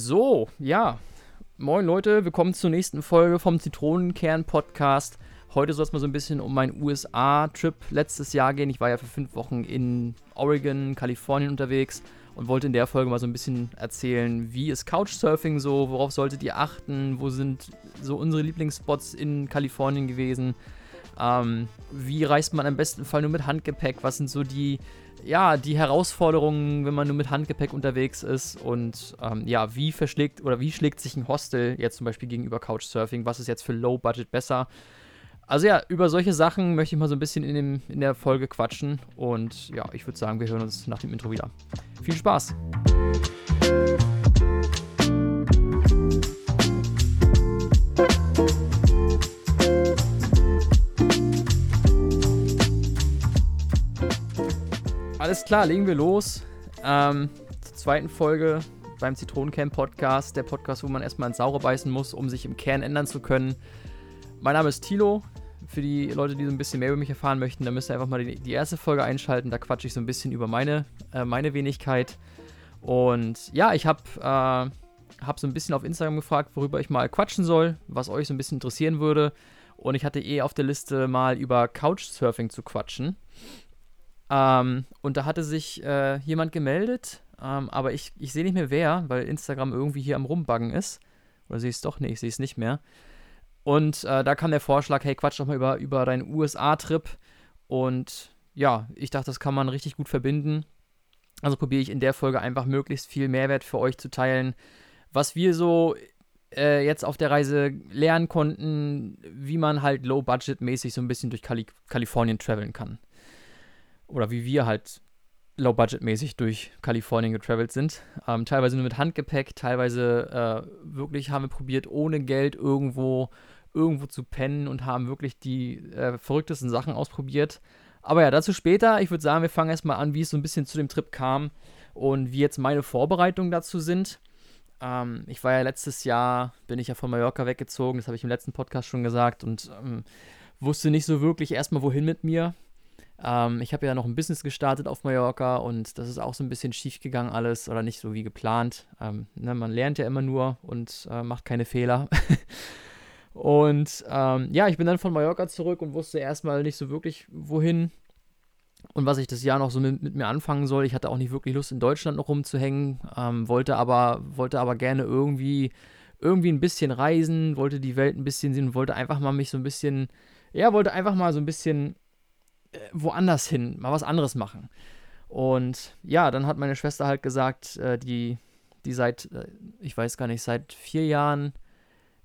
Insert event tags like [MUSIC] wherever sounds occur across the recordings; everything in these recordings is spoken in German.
So, ja. Moin Leute, willkommen zur nächsten Folge vom Zitronenkern-Podcast. Heute soll es mal so ein bisschen um meinen USA-Trip letztes Jahr gehen. Ich war ja für fünf Wochen in Oregon, Kalifornien unterwegs und wollte in der Folge mal so ein bisschen erzählen, wie ist Couchsurfing so, worauf solltet ihr achten, wo sind so unsere Lieblingsspots in Kalifornien gewesen, ähm, wie reist man am besten Fall nur mit Handgepäck, was sind so die ja, die Herausforderungen, wenn man nur mit Handgepäck unterwegs ist und ähm, ja, wie verschlägt oder wie schlägt sich ein Hostel jetzt zum Beispiel gegenüber Couchsurfing? Was ist jetzt für Low Budget besser? Also ja, über solche Sachen möchte ich mal so ein bisschen in, dem, in der Folge quatschen und ja, ich würde sagen, wir hören uns nach dem Intro wieder. Viel Spaß! Alles klar, legen wir los. Ähm, zur zweiten Folge beim Zitronencamp Podcast. Der Podcast, wo man erstmal ins Saure beißen muss, um sich im Kern ändern zu können. Mein Name ist Tilo. Für die Leute, die so ein bisschen mehr über mich erfahren möchten, dann müsst ihr einfach mal die, die erste Folge einschalten. Da quatsche ich so ein bisschen über meine, äh, meine Wenigkeit. Und ja, ich habe äh, hab so ein bisschen auf Instagram gefragt, worüber ich mal quatschen soll, was euch so ein bisschen interessieren würde. Und ich hatte eh auf der Liste mal über Couchsurfing zu quatschen. Ähm, und da hatte sich äh, jemand gemeldet, ähm, aber ich, ich sehe nicht mehr wer, weil Instagram irgendwie hier am Rumbuggen ist. Oder sehe ich es doch? Nee, ich sehe es nicht mehr. Und äh, da kam der Vorschlag, hey, quatsch doch mal über, über deinen USA-Trip. Und ja, ich dachte, das kann man richtig gut verbinden. Also probiere ich in der Folge einfach möglichst viel Mehrwert für euch zu teilen, was wir so äh, jetzt auf der Reise lernen konnten, wie man halt low-budget-mäßig so ein bisschen durch Kali Kalifornien traveln kann oder wie wir halt low-budget-mäßig durch Kalifornien getravelt sind. Ähm, teilweise nur mit Handgepäck, teilweise äh, wirklich haben wir probiert, ohne Geld irgendwo, irgendwo zu pennen und haben wirklich die äh, verrücktesten Sachen ausprobiert. Aber ja, dazu später. Ich würde sagen, wir fangen erstmal an, wie es so ein bisschen zu dem Trip kam und wie jetzt meine Vorbereitungen dazu sind. Ähm, ich war ja letztes Jahr, bin ich ja von Mallorca weggezogen, das habe ich im letzten Podcast schon gesagt und ähm, wusste nicht so wirklich erstmal, wohin mit mir. Ähm, ich habe ja noch ein Business gestartet auf Mallorca und das ist auch so ein bisschen schief gegangen alles oder nicht so wie geplant. Ähm, ne, man lernt ja immer nur und äh, macht keine Fehler. [LAUGHS] und ähm, ja, ich bin dann von Mallorca zurück und wusste erstmal nicht so wirklich, wohin und was ich das Jahr noch so mit, mit, mir anfangen soll. Ich hatte auch nicht wirklich Lust, in Deutschland noch rumzuhängen, ähm, wollte, aber, wollte aber gerne irgendwie, irgendwie ein bisschen reisen, wollte die Welt ein bisschen sehen, wollte einfach mal mich so ein bisschen, ja, wollte einfach mal so ein bisschen woanders hin, mal was anderes machen. Und ja, dann hat meine Schwester halt gesagt, äh, die, die seit, äh, ich weiß gar nicht, seit vier Jahren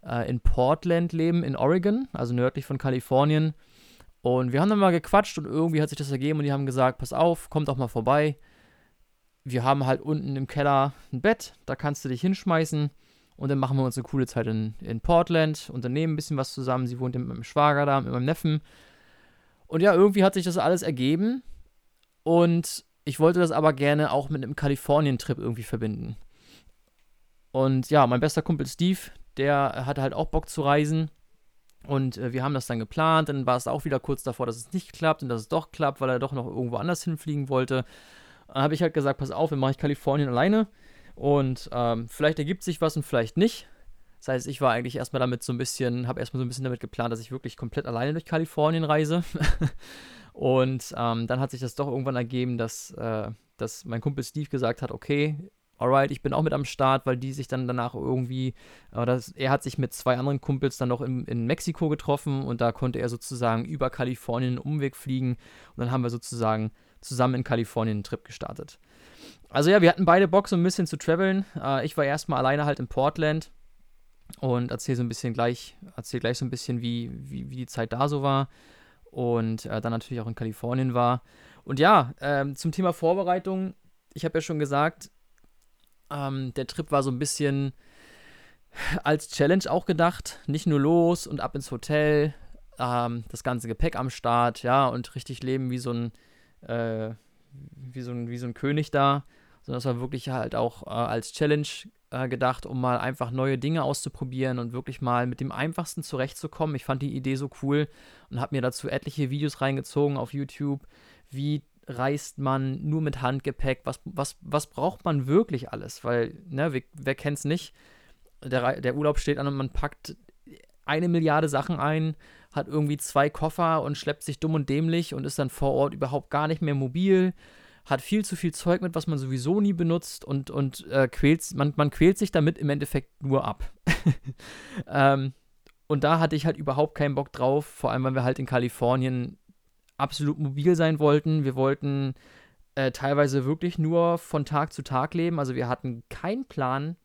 äh, in Portland leben, in Oregon, also nördlich von Kalifornien. Und wir haben dann mal gequatscht und irgendwie hat sich das ergeben und die haben gesagt, pass auf, komm doch mal vorbei. Wir haben halt unten im Keller ein Bett, da kannst du dich hinschmeißen und dann machen wir uns eine coole Zeit in, in Portland, unternehmen ein bisschen was zusammen. Sie wohnt mit meinem Schwager da, mit meinem Neffen und ja, irgendwie hat sich das alles ergeben. Und ich wollte das aber gerne auch mit einem Kalifornien-Trip irgendwie verbinden. Und ja, mein bester Kumpel Steve, der hatte halt auch Bock zu reisen. Und äh, wir haben das dann geplant. Dann war es auch wieder kurz davor, dass es nicht klappt und dass es doch klappt, weil er doch noch irgendwo anders hinfliegen wollte. Dann habe ich halt gesagt: Pass auf, wir mache ich Kalifornien alleine. Und ähm, vielleicht ergibt sich was und vielleicht nicht. Das heißt, ich war eigentlich erstmal damit so ein bisschen, habe erstmal so ein bisschen damit geplant, dass ich wirklich komplett alleine durch Kalifornien reise. [LAUGHS] und ähm, dann hat sich das doch irgendwann ergeben, dass, äh, dass mein Kumpel Steve gesagt hat, okay, alright, ich bin auch mit am Start, weil die sich dann danach irgendwie, äh, das, er hat sich mit zwei anderen Kumpels dann noch in, in Mexiko getroffen und da konnte er sozusagen über Kalifornien einen Umweg fliegen und dann haben wir sozusagen zusammen in Kalifornien einen Trip gestartet. Also ja, wir hatten beide Bock so ein bisschen zu traveln. Äh, ich war erstmal alleine halt in Portland und erzähle so ein bisschen gleich, erzähl gleich so ein bisschen, wie, wie, wie die Zeit da so war und äh, dann natürlich auch in Kalifornien war. Und ja, ähm, zum Thema Vorbereitung, ich habe ja schon gesagt, ähm, der Trip war so ein bisschen als Challenge auch gedacht, nicht nur los und ab ins Hotel, ähm, das ganze Gepäck am Start, ja, und richtig leben wie so ein, äh, wie so ein, wie so ein König da, sondern das war wirklich halt auch äh, als Challenge äh, gedacht, um mal einfach neue Dinge auszuprobieren und wirklich mal mit dem Einfachsten zurechtzukommen. Ich fand die Idee so cool und habe mir dazu etliche Videos reingezogen auf YouTube, wie reist man nur mit Handgepäck? Was, was, was braucht man wirklich alles? Weil, ne, wer, wer es nicht? Der, der Urlaub steht an und man packt eine Milliarde Sachen ein, hat irgendwie zwei Koffer und schleppt sich dumm und dämlich und ist dann vor Ort überhaupt gar nicht mehr mobil, hat viel zu viel Zeug mit, was man sowieso nie benutzt und, und äh, quält, man, man quält sich damit im Endeffekt nur ab. [LAUGHS] ähm, und da hatte ich halt überhaupt keinen Bock drauf, vor allem weil wir halt in Kalifornien absolut mobil sein wollten. Wir wollten äh, teilweise wirklich nur von Tag zu Tag leben. Also wir hatten keinen Plan,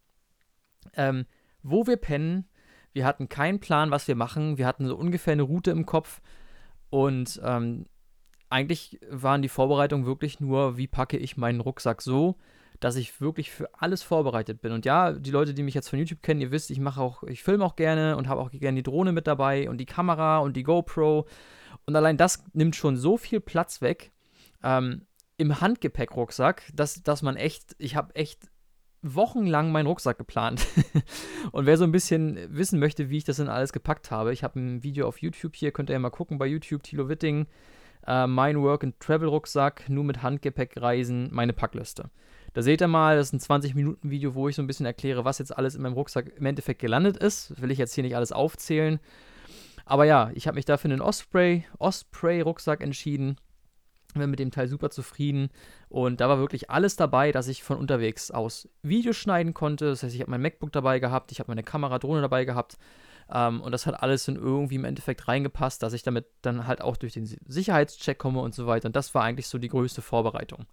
ähm, wo wir pennen. Wir hatten keinen Plan, was wir machen. Wir hatten so ungefähr eine Route im Kopf. Und ähm, eigentlich waren die Vorbereitungen wirklich nur, wie packe ich meinen Rucksack so, dass ich wirklich für alles vorbereitet bin. Und ja, die Leute, die mich jetzt von YouTube kennen, ihr wisst, ich mache auch, ich filme auch gerne und habe auch gerne die Drohne mit dabei und die Kamera und die GoPro. Und allein das nimmt schon so viel Platz weg ähm, im Handgepäckrucksack, dass, dass man echt, ich habe echt wochenlang meinen Rucksack geplant. [LAUGHS] und wer so ein bisschen wissen möchte, wie ich das denn alles gepackt habe, ich habe ein Video auf YouTube hier, könnt ihr ja mal gucken bei YouTube, Tilo Witting, äh, mein Work and Travel Rucksack, nur mit Handgepäck reisen, meine Packliste. Da seht ihr mal, das ist ein 20-Minuten-Video, wo ich so ein bisschen erkläre, was jetzt alles in meinem Rucksack im Endeffekt gelandet ist. Das will ich jetzt hier nicht alles aufzählen. Aber ja, ich habe mich dafür einen Osprey, Osprey-Rucksack entschieden. Bin mit dem Teil super zufrieden. Und da war wirklich alles dabei, dass ich von unterwegs aus Videos schneiden konnte. Das heißt, ich habe mein MacBook dabei gehabt, ich habe meine Kamera, Drohne dabei gehabt. Ähm, und das hat alles in irgendwie im Endeffekt reingepasst, dass ich damit dann halt auch durch den Sicherheitscheck komme und so weiter. Und das war eigentlich so die größte Vorbereitung.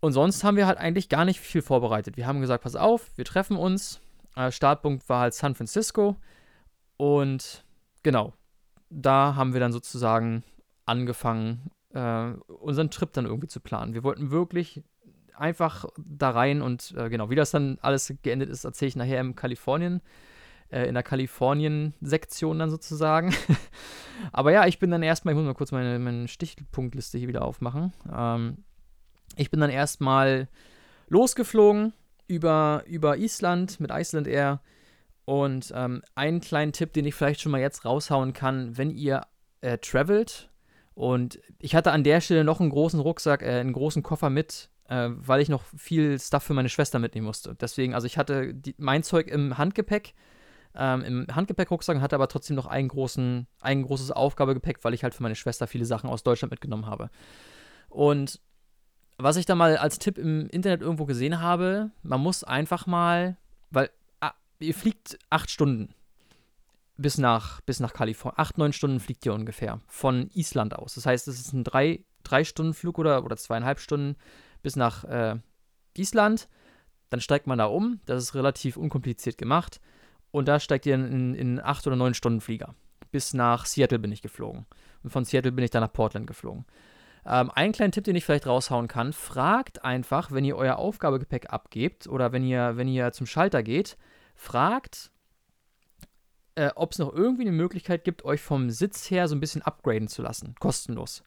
Und sonst haben wir halt eigentlich gar nicht viel vorbereitet. Wir haben gesagt, pass auf, wir treffen uns. Äh, Startpunkt war halt San Francisco. Und genau, da haben wir dann sozusagen angefangen, äh, unseren Trip dann irgendwie zu planen. Wir wollten wirklich einfach da rein und äh, genau, wie das dann alles geendet ist, erzähle ich nachher im Kalifornien, äh, in der Kalifornien-Sektion dann sozusagen. [LAUGHS] Aber ja, ich bin dann erstmal, ich muss mal kurz meine, meine Stichpunktliste hier wieder aufmachen. Ähm, ich bin dann erstmal losgeflogen über, über Island mit Iceland Air. Und ähm, einen kleinen Tipp, den ich vielleicht schon mal jetzt raushauen kann, wenn ihr äh, travelt. Und ich hatte an der Stelle noch einen großen Rucksack, äh, einen großen Koffer mit, äh, weil ich noch viel Stuff für meine Schwester mitnehmen musste. Deswegen, also ich hatte die, mein Zeug im Handgepäck, ähm, im Handgepäckrucksack, hatte aber trotzdem noch einen großen, ein großes Aufgabegepäck, weil ich halt für meine Schwester viele Sachen aus Deutschland mitgenommen habe. Und was ich da mal als Tipp im Internet irgendwo gesehen habe, man muss einfach mal, weil ah, ihr fliegt acht Stunden bis nach, bis nach Kalifornien. Acht, neun Stunden fliegt ihr ungefähr von Island aus. Das heißt, es ist ein drei, drei Stunden Flug oder, oder zweieinhalb Stunden bis nach äh, Island. Dann steigt man da um. Das ist relativ unkompliziert gemacht. Und da steigt ihr in, in acht oder neun Stunden Flieger. Bis nach Seattle bin ich geflogen. Und von Seattle bin ich dann nach Portland geflogen. Ähm, einen kleinen Tipp, den ich vielleicht raushauen kann, fragt einfach, wenn ihr euer Aufgabegepäck abgebt oder wenn ihr, wenn ihr zum Schalter geht, fragt, äh, ob es noch irgendwie eine Möglichkeit gibt, euch vom Sitz her so ein bisschen upgraden zu lassen, kostenlos.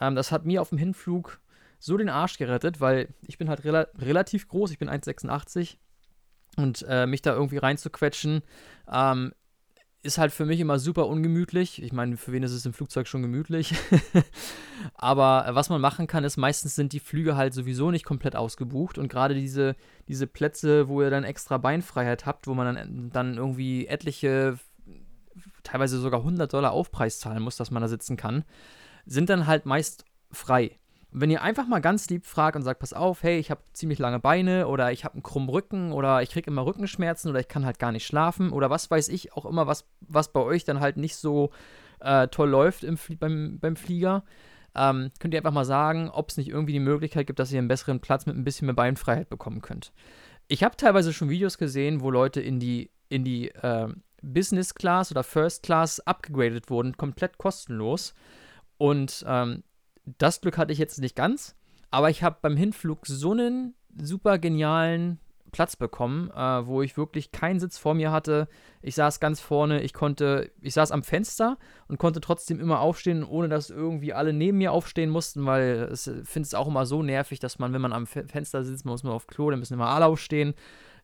Ähm, das hat mir auf dem Hinflug so den Arsch gerettet, weil ich bin halt rela relativ groß, ich bin 1,86 und äh, mich da irgendwie reinzuquetschen, ähm, ist halt für mich immer super ungemütlich. Ich meine, für wen ist es im Flugzeug schon gemütlich? [LAUGHS] Aber was man machen kann, ist, meistens sind die Flüge halt sowieso nicht komplett ausgebucht. Und gerade diese, diese Plätze, wo ihr dann extra Beinfreiheit habt, wo man dann, dann irgendwie etliche, teilweise sogar 100 Dollar Aufpreis zahlen muss, dass man da sitzen kann, sind dann halt meist frei. Und wenn ihr einfach mal ganz lieb fragt und sagt, pass auf, hey, ich habe ziemlich lange Beine oder ich habe einen krummen Rücken oder ich kriege immer Rückenschmerzen oder ich kann halt gar nicht schlafen oder was weiß ich, auch immer, was, was bei euch dann halt nicht so äh, toll läuft im, beim, beim Flieger, ähm, könnt ihr einfach mal sagen, ob es nicht irgendwie die Möglichkeit gibt, dass ihr einen besseren Platz mit ein bisschen mehr Beinfreiheit bekommen könnt. Ich habe teilweise schon Videos gesehen, wo Leute in die, in die äh, Business Class oder First Class abgegradet wurden, komplett kostenlos. Und ähm, das Glück hatte ich jetzt nicht ganz, aber ich habe beim Hinflug so einen super genialen Platz bekommen, äh, wo ich wirklich keinen Sitz vor mir hatte. Ich saß ganz vorne, ich konnte, ich saß am Fenster und konnte trotzdem immer aufstehen, ohne dass irgendwie alle neben mir aufstehen mussten, weil ich finde es auch immer so nervig, dass man, wenn man am Fenster sitzt, muss man auf Klo, dann müssen immer alle aufstehen.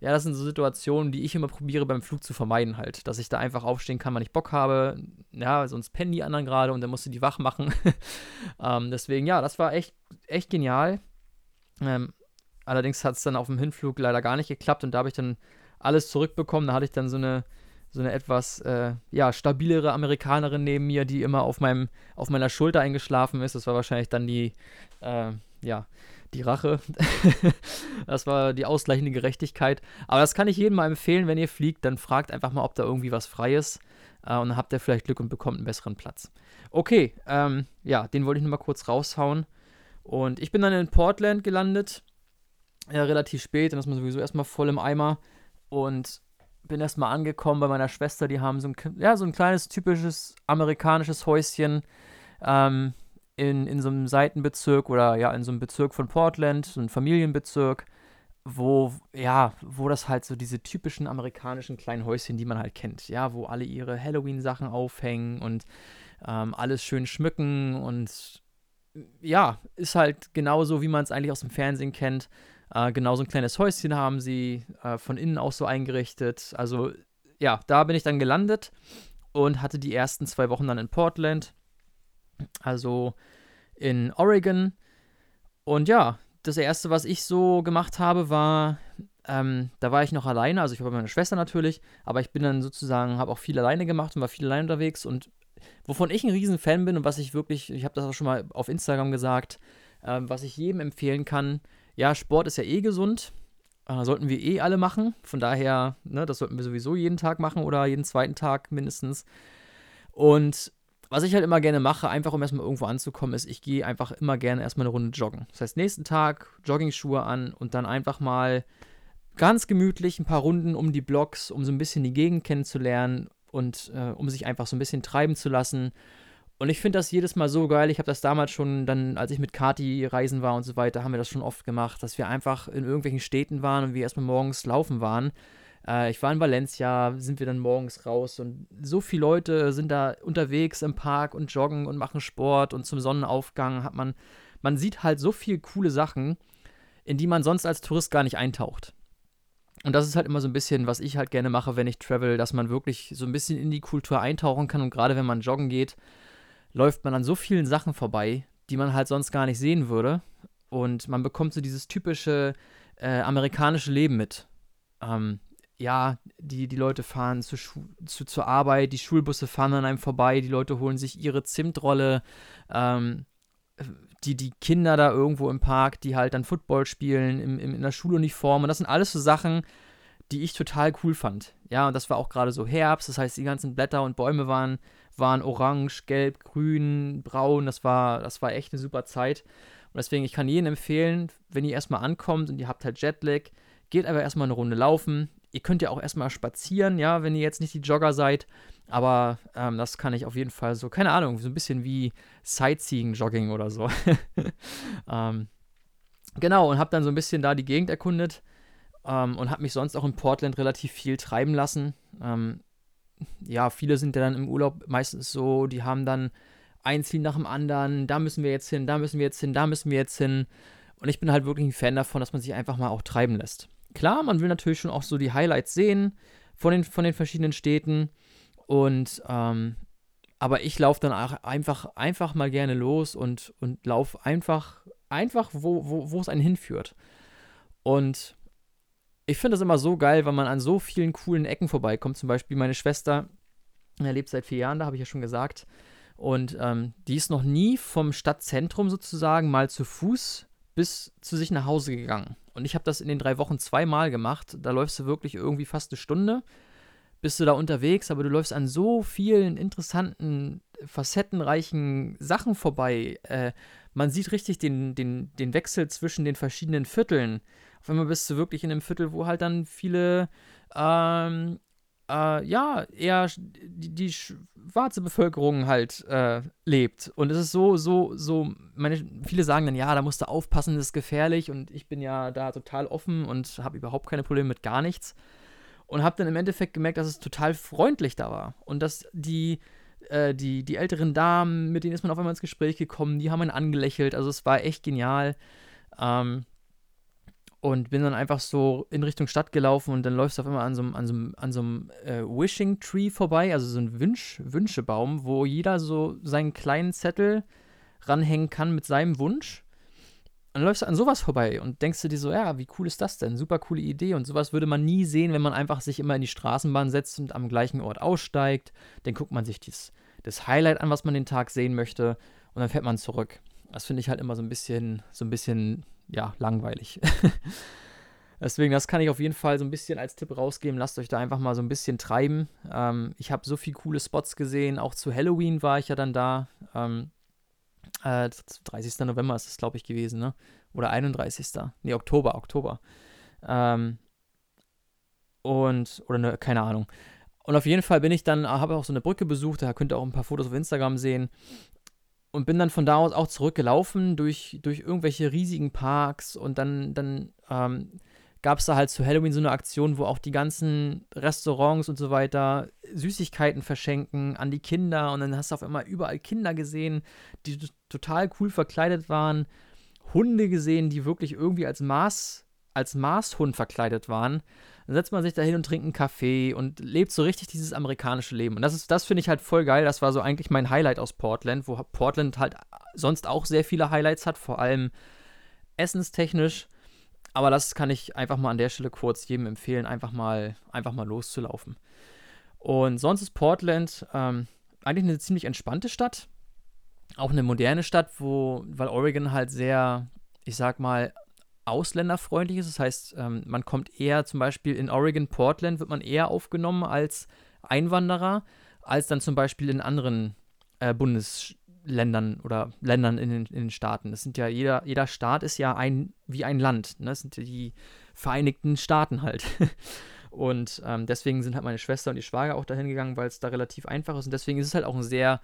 Ja, das sind so Situationen, die ich immer probiere beim Flug zu vermeiden halt. Dass ich da einfach aufstehen kann, wenn ich Bock habe. Ja, sonst pennen die anderen gerade und dann musst du die wach machen. [LAUGHS] ähm, deswegen, ja, das war echt, echt genial. Ähm, allerdings hat es dann auf dem Hinflug leider gar nicht geklappt und da habe ich dann alles zurückbekommen. Da hatte ich dann so eine, so eine etwas äh, ja, stabilere Amerikanerin neben mir, die immer auf, meinem, auf meiner Schulter eingeschlafen ist. Das war wahrscheinlich dann die, äh, ja, die Rache. [LAUGHS] das war die ausgleichende Gerechtigkeit. Aber das kann ich jedem mal empfehlen, wenn ihr fliegt, dann fragt einfach mal, ob da irgendwie was frei ist. Äh, und dann habt ihr vielleicht Glück und bekommt einen besseren Platz. Okay, ähm, ja, den wollte ich nur mal kurz raushauen. Und ich bin dann in Portland gelandet. Ja, relativ spät, dann ist man sowieso erstmal voll im Eimer. Und bin erstmal angekommen bei meiner Schwester. Die haben so ein, ja, so ein kleines, typisches amerikanisches Häuschen. Ähm, in, in so einem Seitenbezirk oder ja, in so einem Bezirk von Portland, so ein Familienbezirk, wo, ja, wo das halt so diese typischen amerikanischen kleinen Häuschen, die man halt kennt, ja, wo alle ihre Halloween-Sachen aufhängen und ähm, alles schön schmücken und ja, ist halt genauso, wie man es eigentlich aus dem Fernsehen kennt. Äh, genau so ein kleines Häuschen haben sie äh, von innen auch so eingerichtet. Also ja, da bin ich dann gelandet und hatte die ersten zwei Wochen dann in Portland also in Oregon. Und ja, das erste, was ich so gemacht habe, war, ähm, da war ich noch alleine, also ich war bei meiner Schwester natürlich, aber ich bin dann sozusagen, habe auch viel alleine gemacht und war viel alleine unterwegs und wovon ich ein riesen Fan bin und was ich wirklich, ich habe das auch schon mal auf Instagram gesagt, ähm, was ich jedem empfehlen kann, ja, Sport ist ja eh gesund, äh, sollten wir eh alle machen, von daher, ne, das sollten wir sowieso jeden Tag machen oder jeden zweiten Tag mindestens. Und was ich halt immer gerne mache, einfach um erstmal irgendwo anzukommen, ist, ich gehe einfach immer gerne erstmal eine Runde joggen. Das heißt, nächsten Tag Jogging-Schuhe an und dann einfach mal ganz gemütlich ein paar Runden um die Blocks, um so ein bisschen die Gegend kennenzulernen und äh, um sich einfach so ein bisschen treiben zu lassen. Und ich finde das jedes Mal so geil. Ich habe das damals schon, dann, als ich mit Kati reisen war und so weiter, haben wir das schon oft gemacht, dass wir einfach in irgendwelchen Städten waren und wir erstmal morgens laufen waren äh, ich war in Valencia, sind wir dann morgens raus und so viele Leute sind da unterwegs im Park und joggen und machen Sport und zum Sonnenaufgang hat man, man sieht halt so viele coole Sachen, in die man sonst als Tourist gar nicht eintaucht. Und das ist halt immer so ein bisschen, was ich halt gerne mache, wenn ich travel, dass man wirklich so ein bisschen in die Kultur eintauchen kann. Und gerade wenn man joggen geht, läuft man an so vielen Sachen vorbei, die man halt sonst gar nicht sehen würde. Und man bekommt so dieses typische äh, amerikanische Leben mit. Ähm, ja, die, die Leute fahren zu, zu, zur Arbeit, die Schulbusse fahren an einem vorbei, die Leute holen sich ihre Zimtrolle, ähm, die, die Kinder da irgendwo im Park, die halt dann Football spielen im, im, in der Schuluniform. Und das sind alles so Sachen, die ich total cool fand. Ja, und das war auch gerade so Herbst, das heißt, die ganzen Blätter und Bäume waren, waren orange, gelb, grün, braun. Das war, das war echt eine super Zeit. Und deswegen, ich kann jedem empfehlen, wenn ihr erstmal ankommt und ihr habt halt Jetlag, geht aber erstmal eine Runde laufen, Ihr könnt ja auch erstmal spazieren, ja, wenn ihr jetzt nicht die Jogger seid. Aber ähm, das kann ich auf jeden Fall so, keine Ahnung, so ein bisschen wie Sightseeing-Jogging oder so. [LAUGHS] ähm, genau, und habe dann so ein bisschen da die Gegend erkundet ähm, und habe mich sonst auch in Portland relativ viel treiben lassen. Ähm, ja, viele sind ja dann im Urlaub meistens so, die haben dann ein Ziel nach dem anderen, da müssen wir jetzt hin, da müssen wir jetzt hin, da müssen wir jetzt hin. Und ich bin halt wirklich ein Fan davon, dass man sich einfach mal auch treiben lässt. Klar, man will natürlich schon auch so die Highlights sehen von den, von den verschiedenen Städten. Und ähm, aber ich laufe dann auch einfach, einfach mal gerne los und, und laufe einfach, einfach, wo, wo, wo es einen hinführt. Und ich finde das immer so geil, weil man an so vielen coolen Ecken vorbeikommt. Zum Beispiel meine Schwester, er lebt seit vier Jahren, da habe ich ja schon gesagt. Und ähm, die ist noch nie vom Stadtzentrum sozusagen mal zu Fuß bis zu sich nach Hause gegangen. Und ich habe das in den drei Wochen zweimal gemacht. Da läufst du wirklich irgendwie fast eine Stunde, bist du da unterwegs, aber du läufst an so vielen interessanten, facettenreichen Sachen vorbei. Äh, man sieht richtig den, den, den Wechsel zwischen den verschiedenen Vierteln. Auf einmal bist du wirklich in einem Viertel, wo halt dann viele ähm, äh, ja, eher die, die schwarze Bevölkerung halt äh, lebt. Und es ist so, so, so, meine, viele sagen dann, ja, da musst du aufpassen, das ist gefährlich. Und ich bin ja da total offen und habe überhaupt keine Probleme mit gar nichts. Und habe dann im Endeffekt gemerkt, dass es total freundlich da war. Und dass die, äh, die, die älteren Damen, mit denen ist man auf einmal ins Gespräch gekommen, die haben einen angelächelt. Also es war echt genial. Ähm, und bin dann einfach so in Richtung Stadt gelaufen und dann läufst du auf einmal an so einem, an so an so einem äh, Wishing Tree vorbei, also so ein Wünsch, Wünschebaum, wo jeder so seinen kleinen Zettel ranhängen kann mit seinem Wunsch. Und dann läufst du an sowas vorbei und denkst du dir so, ja, wie cool ist das denn? Super coole Idee. Und sowas würde man nie sehen, wenn man einfach sich immer in die Straßenbahn setzt und am gleichen Ort aussteigt. Dann guckt man sich dies, das Highlight an, was man den Tag sehen möchte, und dann fährt man zurück. Das finde ich halt immer so ein bisschen, so ein bisschen, ja, langweilig. [LAUGHS] Deswegen, das kann ich auf jeden Fall so ein bisschen als Tipp rausgeben. Lasst euch da einfach mal so ein bisschen treiben. Ähm, ich habe so viele coole Spots gesehen. Auch zu Halloween war ich ja dann da. Ähm, äh, 30. November ist es, glaube ich, gewesen, ne? Oder 31. Nee, Oktober, Oktober. Ähm, und, oder ne, keine Ahnung. Und auf jeden Fall bin ich dann, habe auch so eine Brücke besucht, da könnt ihr auch ein paar Fotos auf Instagram sehen. Und bin dann von da aus auch zurückgelaufen durch, durch irgendwelche riesigen Parks und dann, dann ähm, gab es da halt zu Halloween so eine Aktion, wo auch die ganzen Restaurants und so weiter Süßigkeiten verschenken an die Kinder und dann hast du auf einmal überall Kinder gesehen, die total cool verkleidet waren, Hunde gesehen, die wirklich irgendwie als Maß als Maßhund verkleidet waren. Dann setzt man sich da hin und trinkt einen Kaffee und lebt so richtig dieses amerikanische Leben. Und das ist, das finde ich halt voll geil. Das war so eigentlich mein Highlight aus Portland, wo Portland halt sonst auch sehr viele Highlights hat, vor allem essenstechnisch. Aber das kann ich einfach mal an der Stelle kurz jedem empfehlen, einfach mal, einfach mal loszulaufen. Und sonst ist Portland ähm, eigentlich eine ziemlich entspannte Stadt. Auch eine moderne Stadt, wo, weil Oregon halt sehr, ich sag mal, ausländerfreundlich ist. Das heißt, ähm, man kommt eher zum Beispiel in Oregon, Portland, wird man eher aufgenommen als Einwanderer, als dann zum Beispiel in anderen äh, Bundes, Ländern oder Ländern in den, in den Staaten. Das sind ja, jeder, jeder Staat ist ja ein, wie ein Land. Ne? Das sind ja die Vereinigten Staaten halt. [LAUGHS] Und ähm, deswegen sind halt meine Schwester und die Schwager auch dahin gegangen, weil es da relativ einfach ist. Und deswegen ist es halt auch ein sehr,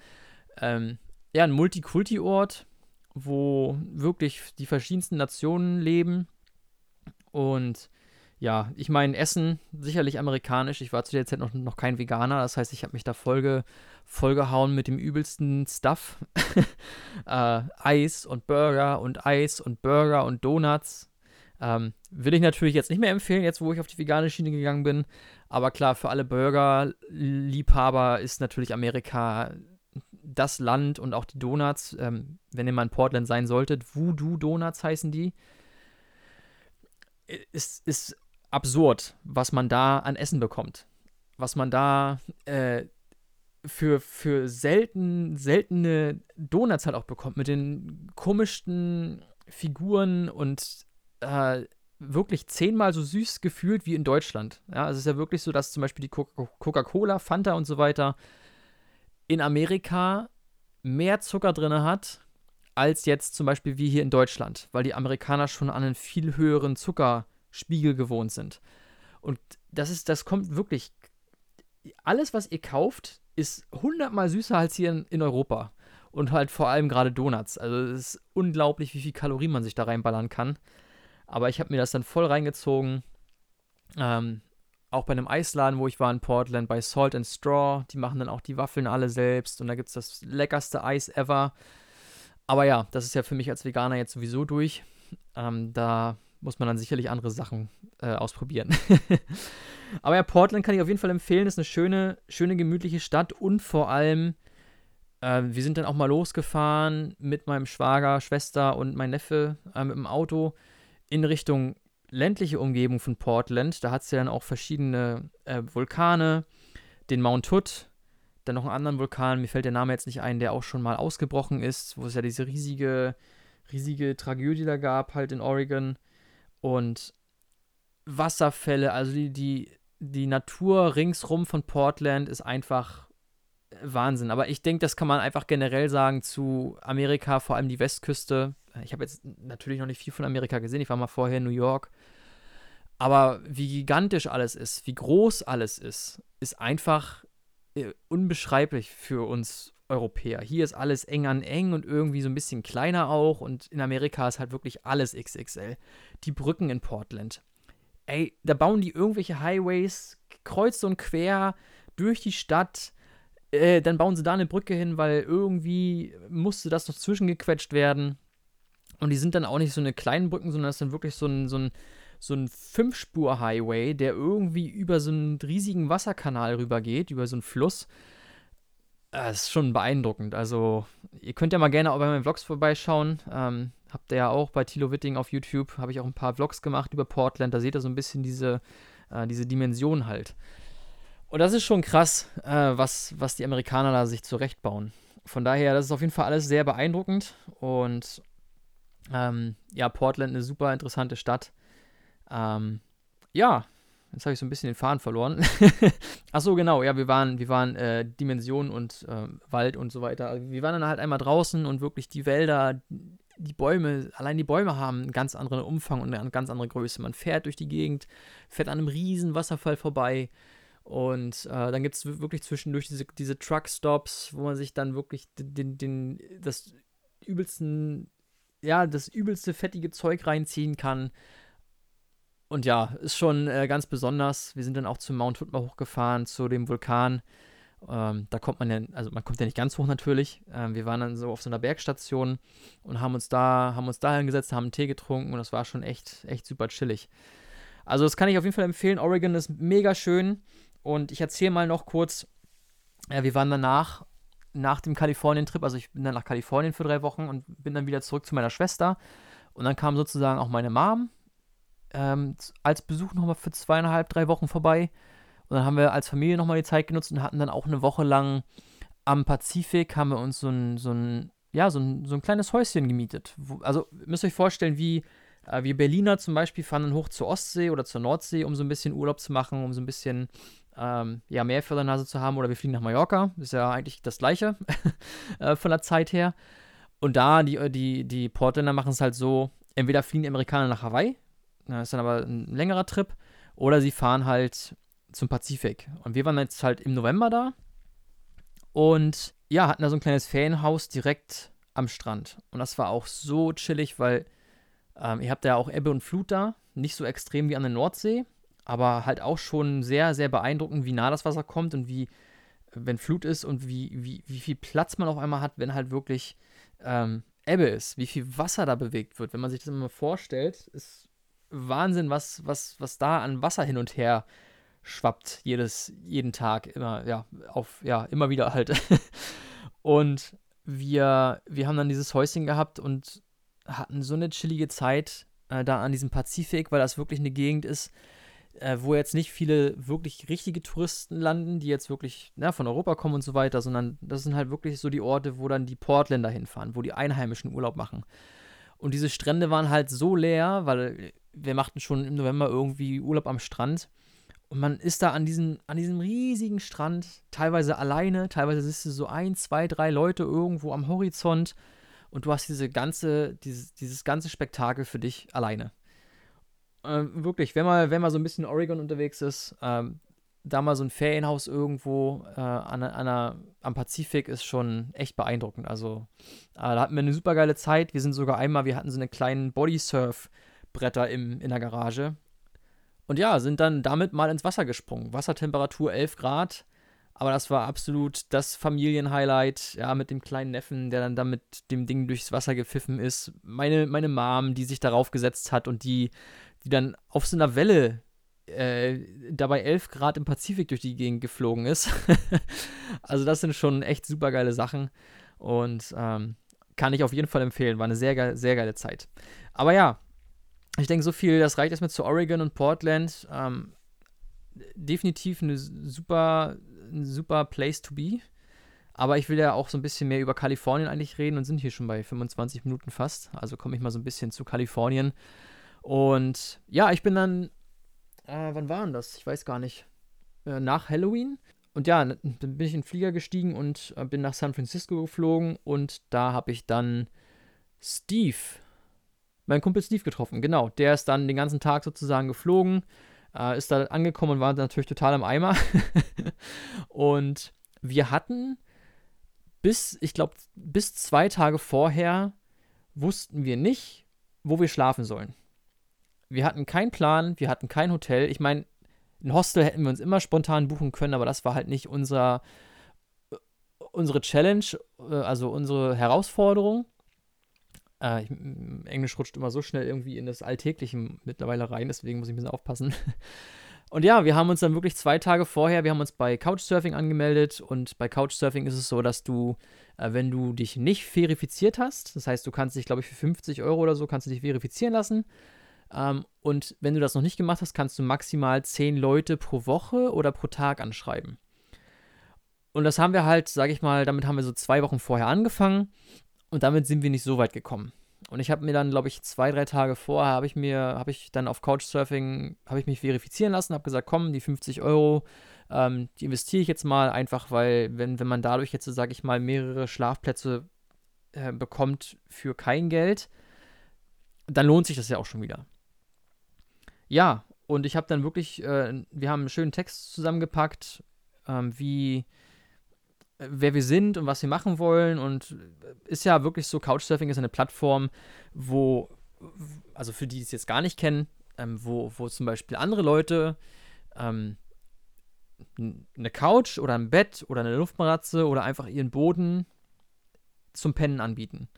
ähm, ja, ein Multikulti-Ort, wo wirklich die verschiedensten Nationen leben. Und ja, ich meine, Essen, sicherlich amerikanisch. Ich war zu der Zeit noch, noch kein Veganer, das heißt, ich habe mich da voll, vollgehauen mit dem übelsten Stuff. [LAUGHS] äh, Eis und Burger und Eis und Burger und Donuts. Ähm, will ich natürlich jetzt nicht mehr empfehlen, jetzt wo ich auf die vegane Schiene gegangen bin. Aber klar, für alle Burger-Liebhaber ist natürlich Amerika das Land und auch die Donuts. Ähm, wenn ihr mal in Portland sein solltet, Voodoo Donuts heißen die. Ist, ist absurd, was man da an Essen bekommt. Was man da äh, für, für selten, seltene Donuts halt auch bekommt. Mit den komischsten Figuren und äh, wirklich zehnmal so süß gefühlt wie in Deutschland. Ja, es ist ja wirklich so, dass zum Beispiel die Coca-Cola, Fanta und so weiter in Amerika mehr Zucker drin hat als jetzt zum Beispiel wie hier in Deutschland, weil die Amerikaner schon an einen viel höheren Zucker Spiegel gewohnt sind. Und das ist, das kommt wirklich. Alles, was ihr kauft, ist hundertmal süßer als hier in, in Europa. Und halt vor allem gerade Donuts. Also es ist unglaublich, wie viel Kalorien man sich da reinballern kann. Aber ich habe mir das dann voll reingezogen. Ähm, auch bei einem Eisladen, wo ich war in Portland, bei Salt and Straw. Die machen dann auch die Waffeln alle selbst. Und da gibt es das leckerste Eis ever. Aber ja, das ist ja für mich als Veganer jetzt sowieso durch. Ähm, da muss man dann sicherlich andere Sachen äh, ausprobieren. [LAUGHS] Aber ja, Portland kann ich auf jeden Fall empfehlen. Ist eine schöne, schöne, gemütliche Stadt und vor allem, äh, wir sind dann auch mal losgefahren mit meinem Schwager, Schwester und mein Neffe äh, mit dem Auto in Richtung ländliche Umgebung von Portland. Da hat es ja dann auch verschiedene äh, Vulkane, den Mount Hood, dann noch einen anderen Vulkan, mir fällt der Name jetzt nicht ein, der auch schon mal ausgebrochen ist, wo es ja diese riesige, riesige Tragödie da gab, halt in Oregon. Und Wasserfälle, also die, die, die Natur ringsrum von Portland ist einfach Wahnsinn. Aber ich denke, das kann man einfach generell sagen zu Amerika, vor allem die Westküste. Ich habe jetzt natürlich noch nicht viel von Amerika gesehen. Ich war mal vorher in New York. Aber wie gigantisch alles ist, wie groß alles ist, ist einfach äh, unbeschreiblich für uns Europäer. Hier ist alles eng an eng und irgendwie so ein bisschen kleiner auch. Und in Amerika ist halt wirklich alles XXL. Die Brücken in Portland. Ey, da bauen die irgendwelche Highways kreuz und quer durch die Stadt. Äh, dann bauen sie da eine Brücke hin, weil irgendwie musste das noch zwischengequetscht werden. Und die sind dann auch nicht so eine kleinen Brücken, sondern das sind wirklich so ein, so ein so ein Fünfspur-Highway, der irgendwie über so einen riesigen Wasserkanal rübergeht, über so einen Fluss. Das ist schon beeindruckend. Also, ihr könnt ja mal gerne auch bei meinen Vlogs vorbeischauen. Ähm, habt ihr ja auch bei Tilo Witting auf YouTube, habe ich auch ein paar Vlogs gemacht über Portland. Da seht ihr so ein bisschen diese, äh, diese Dimension halt. Und das ist schon krass, äh, was, was die Amerikaner da sich zurechtbauen. Von daher, das ist auf jeden Fall alles sehr beeindruckend. Und ähm, ja, Portland eine super interessante Stadt. Ähm, ja, Jetzt habe ich so ein bisschen den Faden verloren. [LAUGHS] Ach so, genau. Ja, wir waren, wir waren äh, Dimension und äh, Wald und so weiter. Also wir waren dann halt einmal draußen und wirklich die Wälder, die Bäume, allein die Bäume haben einen ganz anderen Umfang und eine ganz andere Größe. Man fährt durch die Gegend, fährt an einem riesen Wasserfall vorbei. Und äh, dann gibt es wirklich zwischendurch diese, diese Truckstops, wo man sich dann wirklich den, den, das übelsten, ja, das übelste fettige Zeug reinziehen kann. Und ja, ist schon äh, ganz besonders. Wir sind dann auch zum Mount Hutma hochgefahren, zu dem Vulkan. Ähm, da kommt man ja, also man kommt ja nicht ganz hoch natürlich. Ähm, wir waren dann so auf so einer Bergstation und haben uns da, haben uns da hingesetzt, haben einen Tee getrunken und das war schon echt, echt super chillig. Also das kann ich auf jeden Fall empfehlen. Oregon ist mega schön. Und ich erzähle mal noch kurz, äh, wir waren danach, nach dem Kalifornien-Trip, also ich bin dann nach Kalifornien für drei Wochen und bin dann wieder zurück zu meiner Schwester. Und dann kam sozusagen auch meine Mom ähm, als Besuch nochmal für zweieinhalb, drei Wochen vorbei. Und dann haben wir als Familie nochmal die Zeit genutzt und hatten dann auch eine Woche lang am Pazifik, haben wir uns so ein, so ein, ja, so ein, so ein kleines Häuschen gemietet. Wo, also müsst ihr euch vorstellen, wie äh, wir Berliner zum Beispiel fahren dann hoch zur Ostsee oder zur Nordsee, um so ein bisschen Urlaub zu machen, um so ein bisschen ähm, ja, mehr für der Nase zu haben. Oder wir fliegen nach Mallorca, ist ja eigentlich das Gleiche [LAUGHS] äh, von der Zeit her. Und da, die, die, die Portländer machen es halt so, entweder fliegen die Amerikaner nach Hawaii, das ist dann aber ein längerer Trip. Oder sie fahren halt zum Pazifik. Und wir waren jetzt halt im November da. Und ja, hatten da so ein kleines Ferienhaus direkt am Strand. Und das war auch so chillig, weil ähm, ihr habt ja auch Ebbe und Flut da. Nicht so extrem wie an der Nordsee, aber halt auch schon sehr, sehr beeindruckend, wie nah das Wasser kommt und wie, wenn Flut ist und wie, wie, wie viel Platz man auf einmal hat, wenn halt wirklich ähm, Ebbe ist, wie viel Wasser da bewegt wird. Wenn man sich das immer vorstellt, ist Wahnsinn, was, was, was da an Wasser hin und her schwappt, jedes, jeden Tag, immer, ja, auf, ja, immer wieder halt. [LAUGHS] und wir, wir haben dann dieses Häuschen gehabt und hatten so eine chillige Zeit äh, da an diesem Pazifik, weil das wirklich eine Gegend ist, äh, wo jetzt nicht viele wirklich richtige Touristen landen, die jetzt wirklich na, von Europa kommen und so weiter, sondern das sind halt wirklich so die Orte, wo dann die Portländer hinfahren, wo die Einheimischen Urlaub machen. Und diese Strände waren halt so leer, weil wir machten schon im November irgendwie Urlaub am Strand. Und man ist da an diesem, an diesem riesigen Strand, teilweise alleine, teilweise siehst du so ein, zwei, drei Leute irgendwo am Horizont und du hast diese ganze, dieses, dieses ganze Spektakel für dich alleine. Äh, wirklich, wenn man, wenn man so ein bisschen in Oregon unterwegs ist, ähm, da mal so ein Ferienhaus irgendwo äh, an, an einer, am Pazifik ist schon echt beeindruckend. Also äh, da hatten wir eine super geile Zeit. Wir sind sogar einmal, wir hatten so einen kleinen Bodysurf- Bretter im, in der Garage. Und ja, sind dann damit mal ins Wasser gesprungen. Wassertemperatur 11 Grad. Aber das war absolut das Familienhighlight, ja, mit dem kleinen Neffen, der dann da mit dem Ding durchs Wasser gepfiffen ist. Meine, meine Mom, die sich darauf gesetzt hat und die, die dann auf so einer Welle äh, dabei 11 Grad im Pazifik durch die Gegend geflogen ist. [LAUGHS] also das sind schon echt super geile Sachen und ähm, kann ich auf jeden Fall empfehlen. War eine sehr, sehr geile Zeit. Aber ja, ich denke, so viel, das reicht erstmal zu Oregon und Portland. Ähm, definitiv eine super, super Place to be. Aber ich will ja auch so ein bisschen mehr über Kalifornien eigentlich reden und sind hier schon bei 25 Minuten fast. Also komme ich mal so ein bisschen zu Kalifornien. Und ja, ich bin dann, äh, wann waren das? Ich weiß gar nicht. Äh, nach Halloween. Und ja, dann bin ich in den Flieger gestiegen und äh, bin nach San Francisco geflogen. Und da habe ich dann Steve meinen Kumpel Steve getroffen. Genau, der ist dann den ganzen Tag sozusagen geflogen, äh, ist da angekommen und war natürlich total im Eimer. [LAUGHS] und wir hatten bis, ich glaube, bis zwei Tage vorher wussten wir nicht, wo wir schlafen sollen. Wir hatten keinen Plan, wir hatten kein Hotel. Ich meine, ein Hostel hätten wir uns immer spontan buchen können, aber das war halt nicht unser, unsere Challenge, äh, also unsere Herausforderung. Äh, ich, Englisch rutscht immer so schnell irgendwie in das Alltägliche mittlerweile rein, deswegen muss ich ein bisschen aufpassen. [LAUGHS] Und ja, wir haben uns dann wirklich zwei Tage vorher, wir haben uns bei Couchsurfing angemeldet und bei Couchsurfing ist es so, dass du, äh, wenn du dich nicht verifiziert hast, das heißt, du kannst dich, glaube ich, für 50 Euro oder so, kannst du dich verifizieren lassen. Ähm, und wenn du das noch nicht gemacht hast, kannst du maximal 10 Leute pro Woche oder pro Tag anschreiben. Und das haben wir halt, sage ich mal, damit haben wir so zwei Wochen vorher angefangen und damit sind wir nicht so weit gekommen. Und ich habe mir dann, glaube ich, zwei, drei Tage vorher, habe ich mir, habe ich dann auf Couchsurfing, habe ich mich verifizieren lassen, habe gesagt, komm, die 50 Euro, ähm, die investiere ich jetzt mal einfach, weil wenn, wenn man dadurch jetzt, sage ich mal, mehrere Schlafplätze äh, bekommt für kein Geld, dann lohnt sich das ja auch schon wieder. Ja, und ich habe dann wirklich, äh, wir haben einen schönen Text zusammengepackt, ähm, wie, wer wir sind und was wir machen wollen. Und ist ja wirklich so, Couchsurfing ist eine Plattform, wo, also für die, die es jetzt gar nicht kennen, ähm, wo, wo zum Beispiel andere Leute ähm, eine Couch oder ein Bett oder eine Luftmatratze oder einfach ihren Boden zum Pennen anbieten.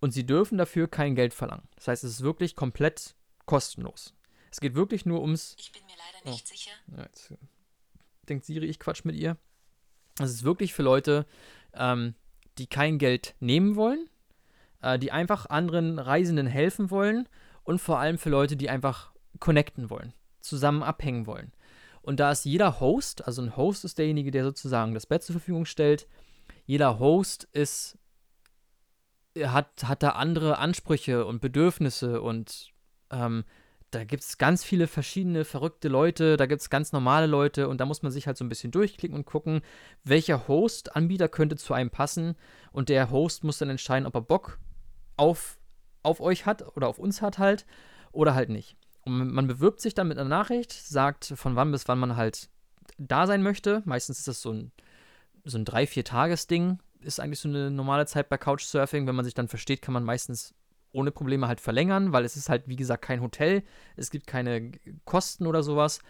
Und sie dürfen dafür kein Geld verlangen. Das heißt, es ist wirklich komplett kostenlos. Es geht wirklich nur ums. Ich bin mir leider nicht oh. sicher. Ja, jetzt denkt Siri, ich quatsch mit ihr. Das ist wirklich für Leute, ähm, die kein Geld nehmen wollen, äh, die einfach anderen Reisenden helfen wollen und vor allem für Leute, die einfach connecten wollen, zusammen abhängen wollen. Und da ist jeder Host, also ein Host ist derjenige, der sozusagen das Bett zur Verfügung stellt. Jeder Host ist, hat, hat da andere Ansprüche und Bedürfnisse und ähm, da gibt es ganz viele verschiedene verrückte Leute, da gibt es ganz normale Leute und da muss man sich halt so ein bisschen durchklicken und gucken, welcher Host-Anbieter könnte zu einem passen und der Host muss dann entscheiden, ob er Bock auf, auf euch hat oder auf uns hat halt oder halt nicht. Und man bewirbt sich dann mit einer Nachricht, sagt von wann bis wann man halt da sein möchte. Meistens ist das so ein, so ein 3-4-Tages-Ding, ist eigentlich so eine normale Zeit bei Couchsurfing. Wenn man sich dann versteht, kann man meistens ohne Probleme halt verlängern, weil es ist halt, wie gesagt, kein Hotel. Es gibt keine Kosten oder sowas.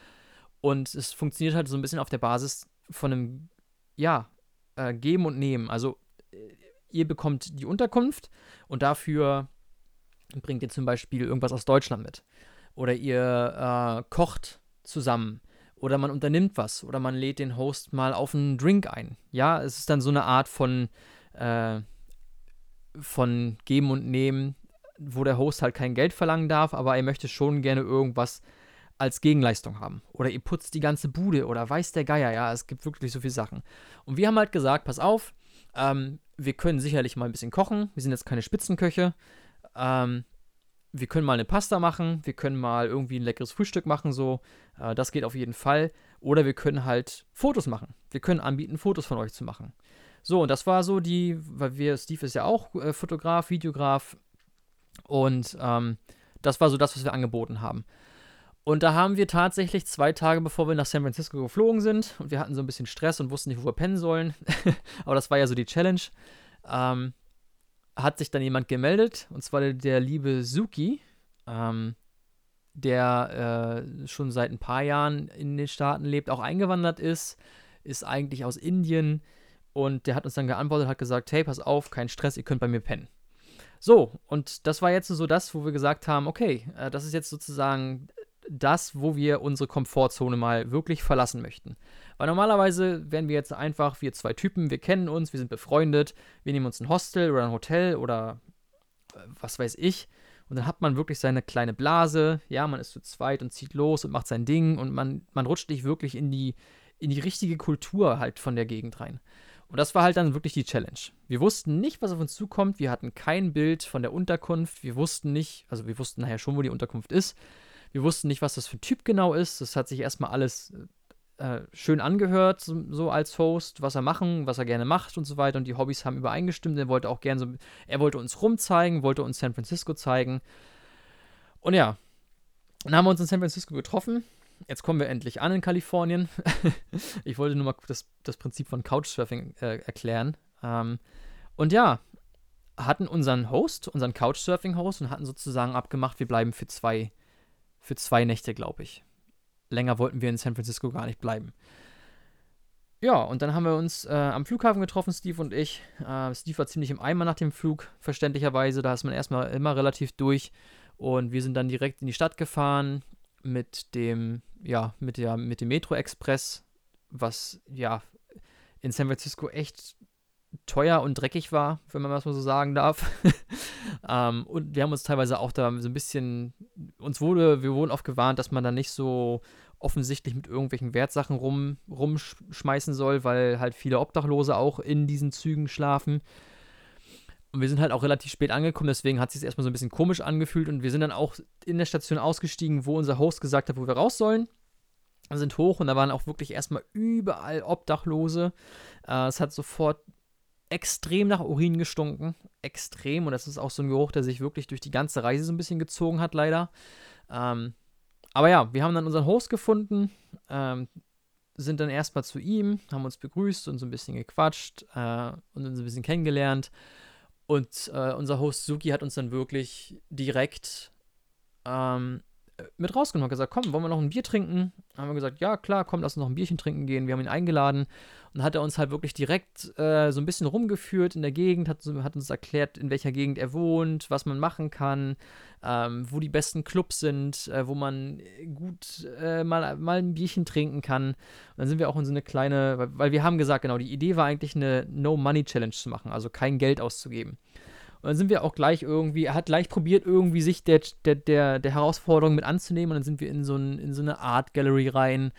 Und es funktioniert halt so ein bisschen auf der Basis von einem, ja, äh, Geben und Nehmen. Also äh, ihr bekommt die Unterkunft und dafür bringt ihr zum Beispiel irgendwas aus Deutschland mit. Oder ihr äh, kocht zusammen. Oder man unternimmt was. Oder man lädt den Host mal auf einen Drink ein. Ja, es ist dann so eine Art von, äh, von Geben und Nehmen, wo der Host halt kein Geld verlangen darf, aber er möchte schon gerne irgendwas als Gegenleistung haben. Oder ihr putzt die ganze Bude oder weiß der Geier, ja, es gibt wirklich so viele Sachen. Und wir haben halt gesagt, pass auf, ähm, wir können sicherlich mal ein bisschen kochen, wir sind jetzt keine Spitzenköche, ähm, wir können mal eine Pasta machen, wir können mal irgendwie ein leckeres Frühstück machen, so, äh, das geht auf jeden Fall. Oder wir können halt Fotos machen. Wir können anbieten, Fotos von euch zu machen. So, und das war so die, weil wir, Steve ist ja auch äh, Fotograf, Videograf, und ähm, das war so das, was wir angeboten haben. Und da haben wir tatsächlich zwei Tage bevor wir nach San Francisco geflogen sind und wir hatten so ein bisschen Stress und wussten nicht, wo wir pennen sollen. [LAUGHS] Aber das war ja so die Challenge. Ähm, hat sich dann jemand gemeldet und zwar der, der liebe Suki, ähm, der äh, schon seit ein paar Jahren in den Staaten lebt, auch eingewandert ist, ist eigentlich aus Indien und der hat uns dann geantwortet, hat gesagt, hey, pass auf, kein Stress, ihr könnt bei mir pennen. So, und das war jetzt so das, wo wir gesagt haben, okay, äh, das ist jetzt sozusagen das, wo wir unsere Komfortzone mal wirklich verlassen möchten. Weil normalerweise wären wir jetzt einfach, wir zwei Typen, wir kennen uns, wir sind befreundet, wir nehmen uns ein Hostel oder ein Hotel oder äh, was weiß ich. Und dann hat man wirklich seine kleine Blase, ja, man ist zu zweit und zieht los und macht sein Ding und man, man rutscht nicht wirklich in die, in die richtige Kultur halt von der Gegend rein. Und das war halt dann wirklich die Challenge. Wir wussten nicht, was auf uns zukommt. Wir hatten kein Bild von der Unterkunft. Wir wussten nicht, also wir wussten nachher schon, wo die Unterkunft ist. Wir wussten nicht, was das für ein Typ genau ist. Das hat sich erstmal alles äh, schön angehört, so, so, als Host, was er machen, was er gerne macht und so weiter. Und die Hobbys haben übereingestimmt. Er wollte auch gerne so, er wollte uns rumzeigen, wollte uns San Francisco zeigen. Und ja, dann haben wir uns in San Francisco getroffen jetzt kommen wir endlich an in Kalifornien. [LAUGHS] ich wollte nur mal das, das Prinzip von Couchsurfing äh, erklären. Ähm, und ja, hatten unseren Host, unseren Couchsurfing-Host und hatten sozusagen abgemacht, wir bleiben für zwei, für zwei Nächte, glaube ich. Länger wollten wir in San Francisco gar nicht bleiben. ja, und dann haben wir uns äh, am Flughafen getroffen, Steve und ich. Äh, Steve war ziemlich im Eimer nach dem Flug, verständlicherweise. Da ist man erstmal immer relativ durch. Und wir sind dann direkt in die Stadt gefahren mit dem, ja, mit der, mit dem Metro Express, was ja in San Francisco echt teuer und dreckig war, wenn man das mal so sagen darf. [LAUGHS] ähm, und wir haben uns teilweise auch da so ein bisschen, uns wurde, wir wurden oft gewarnt, dass man da nicht so offensichtlich mit irgendwelchen Wertsachen rum, rumschmeißen soll, weil halt viele Obdachlose auch in diesen Zügen schlafen. Und wir sind halt auch relativ spät angekommen, deswegen hat es sich erstmal so ein bisschen komisch angefühlt und wir sind dann auch in der Station ausgestiegen, wo unser Host gesagt hat, wo wir raus sollen. Wir sind hoch und da waren auch wirklich erstmal überall Obdachlose. Äh, es hat sofort extrem nach Urin gestunken. Extrem. Und das ist auch so ein Geruch, der sich wirklich durch die ganze Reise so ein bisschen gezogen hat, leider. Ähm, aber ja, wir haben dann unseren Host gefunden, ähm, sind dann erstmal zu ihm, haben uns begrüßt und so ein bisschen gequatscht äh, und uns ein bisschen kennengelernt. Und äh, unser Host Suki hat uns dann wirklich direkt ähm, mit rausgenommen und gesagt, komm, wollen wir noch ein Bier trinken? Haben wir gesagt, ja, klar, komm, lass uns noch ein Bierchen trinken gehen. Wir haben ihn eingeladen und hat er uns halt wirklich direkt äh, so ein bisschen rumgeführt in der Gegend, hat, hat, uns erklärt, in welcher Gegend er wohnt, was man machen kann, ähm, wo die besten Clubs sind, äh, wo man gut äh, mal, mal ein Bierchen trinken kann. Und dann sind wir auch in so eine kleine, weil, weil wir haben gesagt, genau, die Idee war eigentlich eine No-Money-Challenge zu machen, also kein Geld auszugeben. Und dann sind wir auch gleich irgendwie, er hat gleich probiert, irgendwie sich der, der, der, der Herausforderung mit anzunehmen. Und dann sind wir in so, ein, in so eine Art Gallery rein,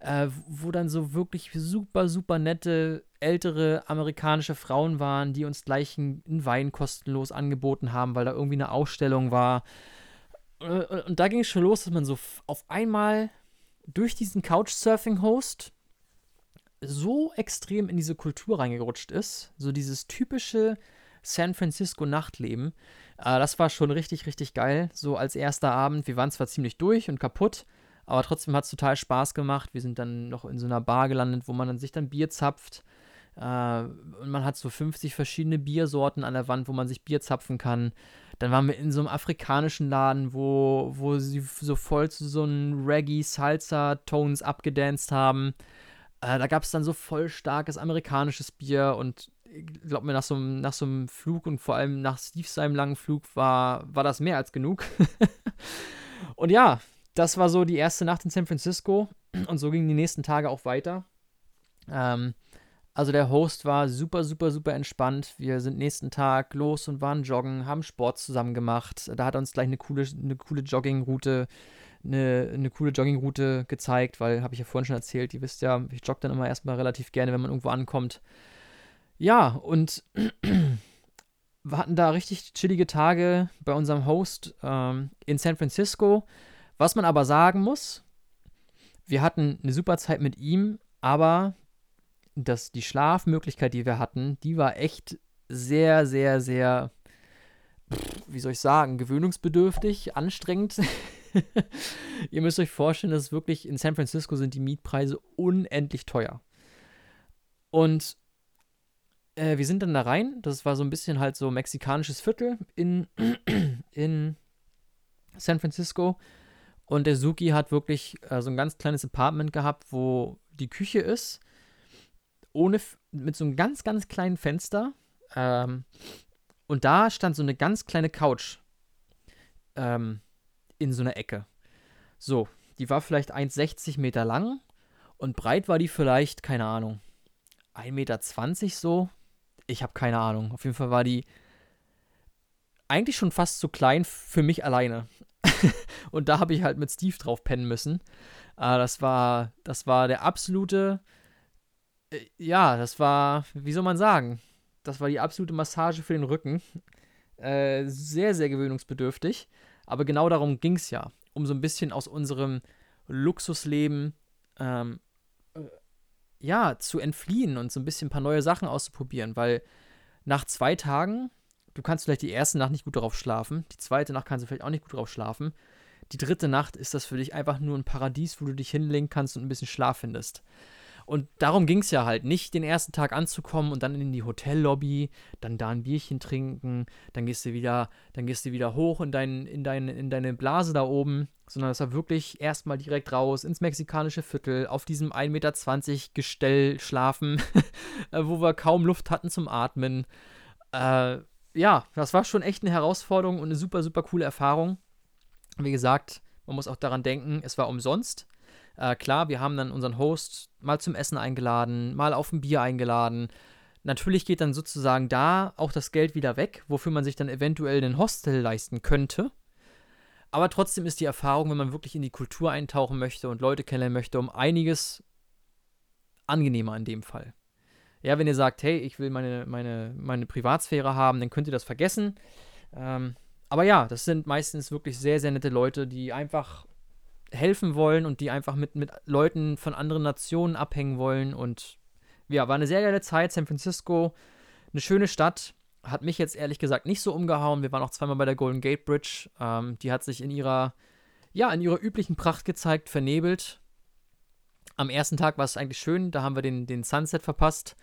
äh, wo dann so wirklich super, super nette ältere amerikanische Frauen waren, die uns gleich einen Wein kostenlos angeboten haben, weil da irgendwie eine Ausstellung war. Äh, und da ging es schon los, dass man so auf einmal durch diesen Couchsurfing-Host so extrem in diese Kultur reingerutscht ist. So dieses typische San Francisco Nachtleben. Äh, das war schon richtig, richtig geil. So als erster Abend. Wir waren zwar ziemlich durch und kaputt, aber trotzdem hat es total Spaß gemacht. Wir sind dann noch in so einer Bar gelandet, wo man dann sich dann Bier zapft. Äh, und man hat so 50 verschiedene Biersorten an der Wand, wo man sich Bier zapfen kann. Dann waren wir in so einem afrikanischen Laden, wo, wo sie so voll zu so einem Reggae-Salsa-Tones abgedanced haben. Äh, da gab es dann so voll starkes amerikanisches Bier und glaube mir, nach so, nach so einem Flug und vor allem nach Steve seinem langen Flug war, war das mehr als genug. [LAUGHS] und ja, das war so die erste Nacht in San Francisco und so gingen die nächsten Tage auch weiter. Ähm, also der Host war super, super, super entspannt. Wir sind nächsten Tag los und waren joggen, haben Sport zusammen gemacht. Da hat er uns gleich eine coole, eine coole Joggingroute, eine, eine coole Joggingroute gezeigt, weil, habe ich ja vorhin schon erzählt, ihr wisst ja, ich jogge dann immer erstmal relativ gerne, wenn man irgendwo ankommt. Ja, und [CLEARS THROAT] wir hatten da richtig chillige Tage bei unserem Host ähm, in San Francisco. Was man aber sagen muss, wir hatten eine super Zeit mit ihm, aber das, die Schlafmöglichkeit, die wir hatten, die war echt sehr, sehr, sehr, wie soll ich sagen, gewöhnungsbedürftig, anstrengend. [LAUGHS] Ihr müsst euch vorstellen, dass wirklich in San Francisco sind die Mietpreise unendlich teuer. Und äh, wir sind dann da rein. Das war so ein bisschen halt so mexikanisches Viertel in, [CLEARS THROAT] in San Francisco. Und der Suki hat wirklich äh, so ein ganz kleines Apartment gehabt, wo die Küche ist. Ohne, mit so einem ganz, ganz kleinen Fenster. Ähm, und da stand so eine ganz kleine Couch ähm, in so einer Ecke. So, die war vielleicht 1,60 Meter lang und breit war die vielleicht, keine Ahnung, 1,20 Meter so ich habe keine Ahnung. Auf jeden Fall war die eigentlich schon fast zu klein für mich alleine. [LAUGHS] und da habe ich halt mit Steve drauf pennen müssen. Äh, das war, das war der absolute, äh, ja, das war, wie soll man sagen, das war die absolute Massage für den Rücken. Äh, sehr, sehr gewöhnungsbedürftig. Aber genau darum ging es ja. Um so ein bisschen aus unserem Luxusleben ähm, ja, zu entfliehen und so ein bisschen ein paar neue Sachen auszuprobieren, weil nach zwei Tagen, du kannst vielleicht die erste Nacht nicht gut darauf schlafen, die zweite Nacht kannst du vielleicht auch nicht gut darauf schlafen, die dritte Nacht ist das für dich einfach nur ein Paradies, wo du dich hinlegen kannst und ein bisschen Schlaf findest. Und darum ging es ja halt, nicht den ersten Tag anzukommen und dann in die Hotellobby, dann da ein Bierchen trinken, dann gehst du wieder, dann gehst du wieder hoch in, dein, in, dein, in deine Blase da oben, sondern es war wirklich erstmal direkt raus ins mexikanische Viertel, auf diesem 1,20 Meter Gestell schlafen, [LAUGHS] äh, wo wir kaum Luft hatten zum Atmen. Äh, ja, das war schon echt eine Herausforderung und eine super, super coole Erfahrung. Wie gesagt, man muss auch daran denken, es war umsonst. Äh, klar, wir haben dann unseren Host mal zum Essen eingeladen, mal auf ein Bier eingeladen. Natürlich geht dann sozusagen da auch das Geld wieder weg, wofür man sich dann eventuell einen Hostel leisten könnte. Aber trotzdem ist die Erfahrung, wenn man wirklich in die Kultur eintauchen möchte und Leute kennenlernen möchte, um einiges angenehmer in dem Fall. Ja, wenn ihr sagt, hey, ich will meine, meine, meine Privatsphäre haben, dann könnt ihr das vergessen. Ähm, aber ja, das sind meistens wirklich sehr, sehr nette Leute, die einfach helfen wollen und die einfach mit, mit Leuten von anderen Nationen abhängen wollen. Und ja, war eine sehr geile Zeit. San Francisco, eine schöne Stadt. Hat mich jetzt ehrlich gesagt nicht so umgehauen. Wir waren auch zweimal bei der Golden Gate Bridge. Ähm, die hat sich in ihrer, ja, in ihrer üblichen Pracht gezeigt, vernebelt. Am ersten Tag war es eigentlich schön, da haben wir den, den Sunset verpasst.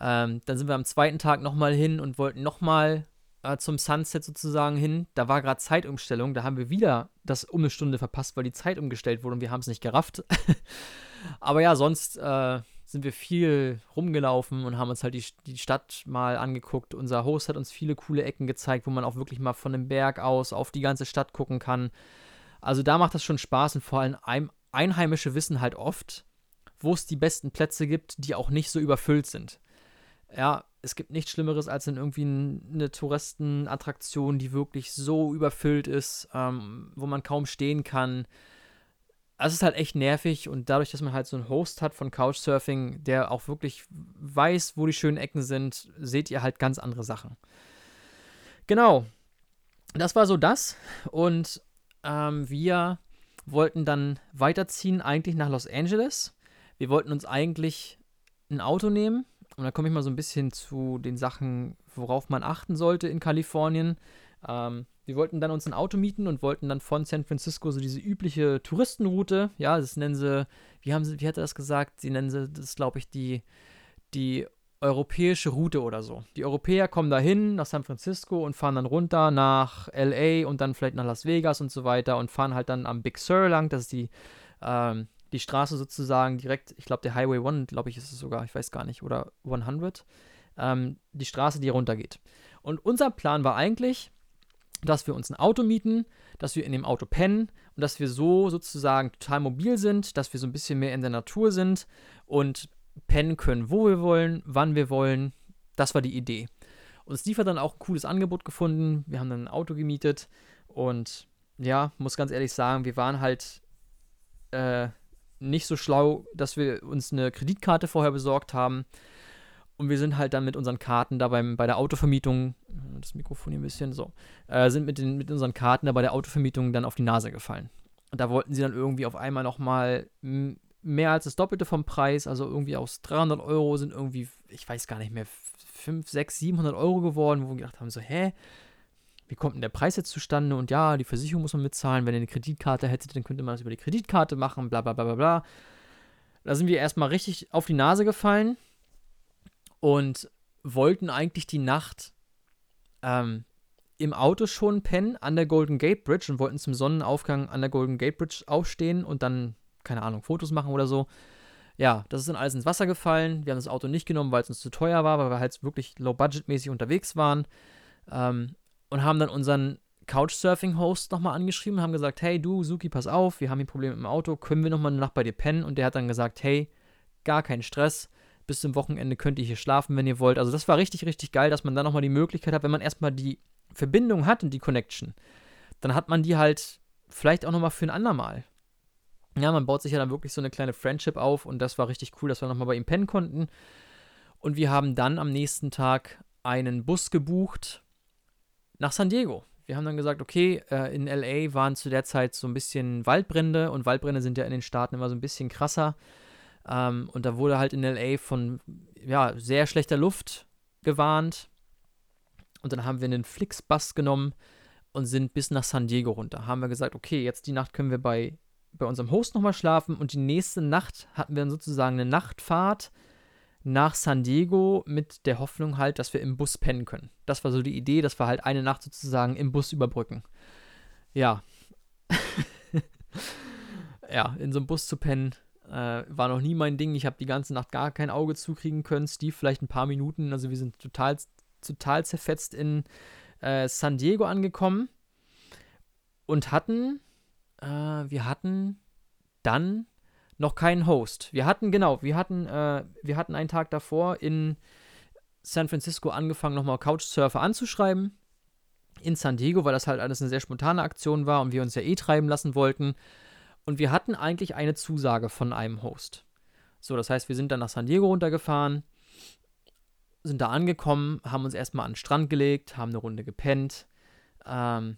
Ähm, dann sind wir am zweiten Tag nochmal hin und wollten nochmal äh, zum Sunset sozusagen hin. Da war gerade Zeitumstellung, da haben wir wieder das um eine Stunde verpasst, weil die Zeit umgestellt wurde und wir haben es nicht gerafft. [LAUGHS] Aber ja, sonst äh, sind wir viel rumgelaufen und haben uns halt die, die Stadt mal angeguckt. Unser Host hat uns viele coole Ecken gezeigt, wo man auch wirklich mal von dem Berg aus auf die ganze Stadt gucken kann. Also da macht das schon Spaß und vor allem ein, Einheimische wissen halt oft, wo es die besten Plätze gibt, die auch nicht so überfüllt sind. Ja, es gibt nichts Schlimmeres als in irgendwie eine Touristenattraktion, die wirklich so überfüllt ist, ähm, wo man kaum stehen kann. Also es ist halt echt nervig und dadurch, dass man halt so einen Host hat von Couchsurfing, der auch wirklich weiß, wo die schönen Ecken sind, seht ihr halt ganz andere Sachen. Genau. Das war so das. Und ähm, wir wollten dann weiterziehen, eigentlich nach Los Angeles. Wir wollten uns eigentlich ein Auto nehmen und da komme ich mal so ein bisschen zu den Sachen, worauf man achten sollte in Kalifornien. Ähm, wir wollten dann uns ein Auto mieten und wollten dann von San Francisco so diese übliche Touristenroute, ja, das nennen sie, wie haben sie, wie hat er das gesagt? Sie nennen sie, das glaube ich, die, die europäische Route oder so. Die Europäer kommen dahin nach San Francisco und fahren dann runter nach LA und dann vielleicht nach Las Vegas und so weiter und fahren halt dann am Big Sur lang, das ist die ähm, die Straße sozusagen direkt, ich glaube, der Highway 1, glaube ich, ist es sogar, ich weiß gar nicht, oder 100, ähm, die Straße, die runtergeht. Und unser Plan war eigentlich, dass wir uns ein Auto mieten, dass wir in dem Auto pennen und dass wir so sozusagen total mobil sind, dass wir so ein bisschen mehr in der Natur sind und pennen können, wo wir wollen, wann wir wollen. Das war die Idee. Und Steve hat dann auch ein cooles Angebot gefunden. Wir haben dann ein Auto gemietet und ja, muss ganz ehrlich sagen, wir waren halt äh, nicht so schlau, dass wir uns eine Kreditkarte vorher besorgt haben. Und wir sind halt dann mit unseren Karten da beim, bei der Autovermietung, das Mikrofon hier ein bisschen so, äh, sind mit, den, mit unseren Karten da bei der Autovermietung dann auf die Nase gefallen. Und da wollten sie dann irgendwie auf einmal nochmal mehr als das Doppelte vom Preis, also irgendwie aus 300 Euro sind irgendwie, ich weiß gar nicht mehr, 5, 6, 700 Euro geworden, wo wir gedacht haben, so, hä? Wie kommt denn der Preis jetzt zustande? Und ja, die Versicherung muss man mitzahlen. Wenn ihr eine Kreditkarte hättet, dann könnte man das über die Kreditkarte machen, bla bla bla bla bla. Da sind wir erstmal richtig auf die Nase gefallen und wollten eigentlich die Nacht ähm, im Auto schon pennen an der Golden Gate Bridge und wollten zum Sonnenaufgang an der Golden Gate Bridge aufstehen und dann, keine Ahnung, Fotos machen oder so. Ja, das ist dann alles ins Wasser gefallen. Wir haben das Auto nicht genommen, weil es uns zu teuer war, weil wir halt wirklich low-budget-mäßig unterwegs waren. Ähm, und haben dann unseren Couchsurfing-Host nochmal angeschrieben und haben gesagt, hey du, Suki, pass auf, wir haben hier Probleme im Auto, können wir nochmal eine Nacht bei dir pennen? Und der hat dann gesagt, hey, gar kein Stress, bis zum Wochenende könnt ihr hier schlafen, wenn ihr wollt. Also das war richtig, richtig geil, dass man dann nochmal die Möglichkeit hat, wenn man erstmal die Verbindung hat und die Connection, dann hat man die halt vielleicht auch nochmal für ein andermal. Ja, man baut sich ja dann wirklich so eine kleine Friendship auf und das war richtig cool, dass wir nochmal bei ihm pennen konnten. Und wir haben dann am nächsten Tag einen Bus gebucht nach San Diego. Wir haben dann gesagt, okay, äh, in LA waren zu der Zeit so ein bisschen Waldbrände und Waldbrände sind ja in den Staaten immer so ein bisschen krasser. Ähm, und da wurde halt in LA von ja, sehr schlechter Luft gewarnt. Und dann haben wir einen Flixbus genommen und sind bis nach San Diego runter. Haben wir gesagt, okay, jetzt die Nacht können wir bei bei unserem Host nochmal schlafen und die nächste Nacht hatten wir dann sozusagen eine Nachtfahrt nach San Diego mit der Hoffnung halt, dass wir im Bus pennen können. Das war so die Idee, dass wir halt eine Nacht sozusagen im Bus überbrücken. Ja. [LAUGHS] ja, in so einem Bus zu pennen, äh, war noch nie mein Ding. Ich habe die ganze Nacht gar kein Auge zukriegen können. Steve vielleicht ein paar Minuten. Also wir sind total, total zerfetzt in äh, San Diego angekommen und hatten, äh, wir hatten dann noch keinen Host. Wir hatten, genau, wir hatten, äh, wir hatten einen Tag davor in San Francisco angefangen, nochmal Couchsurfer anzuschreiben. In San Diego, weil das halt alles eine sehr spontane Aktion war und wir uns ja eh treiben lassen wollten. Und wir hatten eigentlich eine Zusage von einem Host. So, das heißt, wir sind dann nach San Diego runtergefahren, sind da angekommen, haben uns erstmal an den Strand gelegt, haben eine Runde gepennt. Ähm,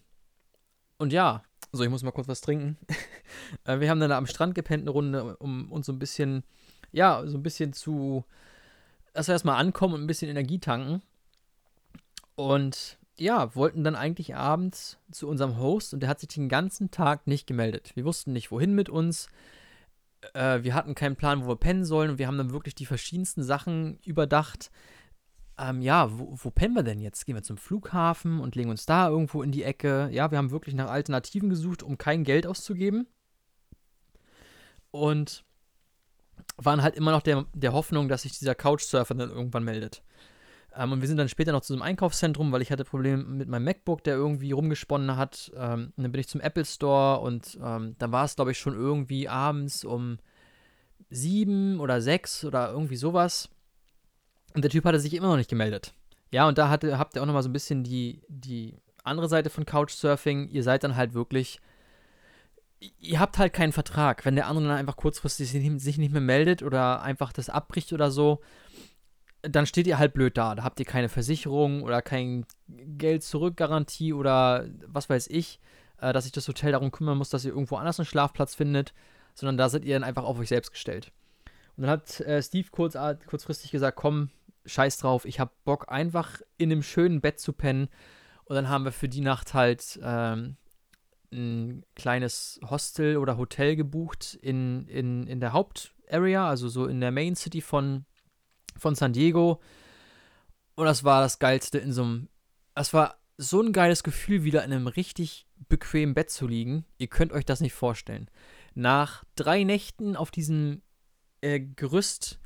und ja, so, ich muss mal kurz was trinken. [LAUGHS] Äh, wir haben dann da am Strand gepennt eine Runde, um uns so ein bisschen, ja, so ein bisschen zu, dass wir erstmal ankommen und ein bisschen Energie tanken. Und ja, wollten dann eigentlich abends zu unserem Host und der hat sich den ganzen Tag nicht gemeldet. Wir wussten nicht, wohin mit uns. Äh, wir hatten keinen Plan, wo wir pennen sollen und wir haben dann wirklich die verschiedensten Sachen überdacht. Ähm, ja, wo, wo pennen wir denn jetzt? Gehen wir zum Flughafen und legen uns da irgendwo in die Ecke? Ja, wir haben wirklich nach Alternativen gesucht, um kein Geld auszugeben. Und waren halt immer noch der, der Hoffnung, dass sich dieser Couchsurfer dann irgendwann meldet. Ähm, und wir sind dann später noch zu einem Einkaufszentrum, weil ich hatte Probleme mit meinem MacBook, der irgendwie rumgesponnen hat. Ähm, und dann bin ich zum Apple Store und ähm, dann war es, glaube ich, schon irgendwie abends um sieben oder sechs oder irgendwie sowas. Und der Typ hatte sich immer noch nicht gemeldet. Ja, und da hatte, habt ihr auch nochmal so ein bisschen die, die andere Seite von Couchsurfing. Ihr seid dann halt wirklich ihr habt halt keinen Vertrag. Wenn der andere dann einfach kurzfristig sich nicht mehr meldet oder einfach das abbricht oder so, dann steht ihr halt blöd da. Da habt ihr keine Versicherung oder kein Geld-Zurück-Garantie oder was weiß ich, äh, dass sich das Hotel darum kümmern muss, dass ihr irgendwo anders einen Schlafplatz findet, sondern da seid ihr dann einfach auf euch selbst gestellt. Und dann hat äh, Steve kurz, äh, kurzfristig gesagt, komm, scheiß drauf, ich hab Bock einfach in einem schönen Bett zu pennen. Und dann haben wir für die Nacht halt ähm, ein kleines Hostel oder Hotel gebucht in, in, in der Hauptarea, also so in der Main City von von San Diego. Und das war das Geilste in so einem. Das war so ein geiles Gefühl, wieder in einem richtig bequemen Bett zu liegen. Ihr könnt euch das nicht vorstellen. Nach drei Nächten auf diesem äh, Gerüst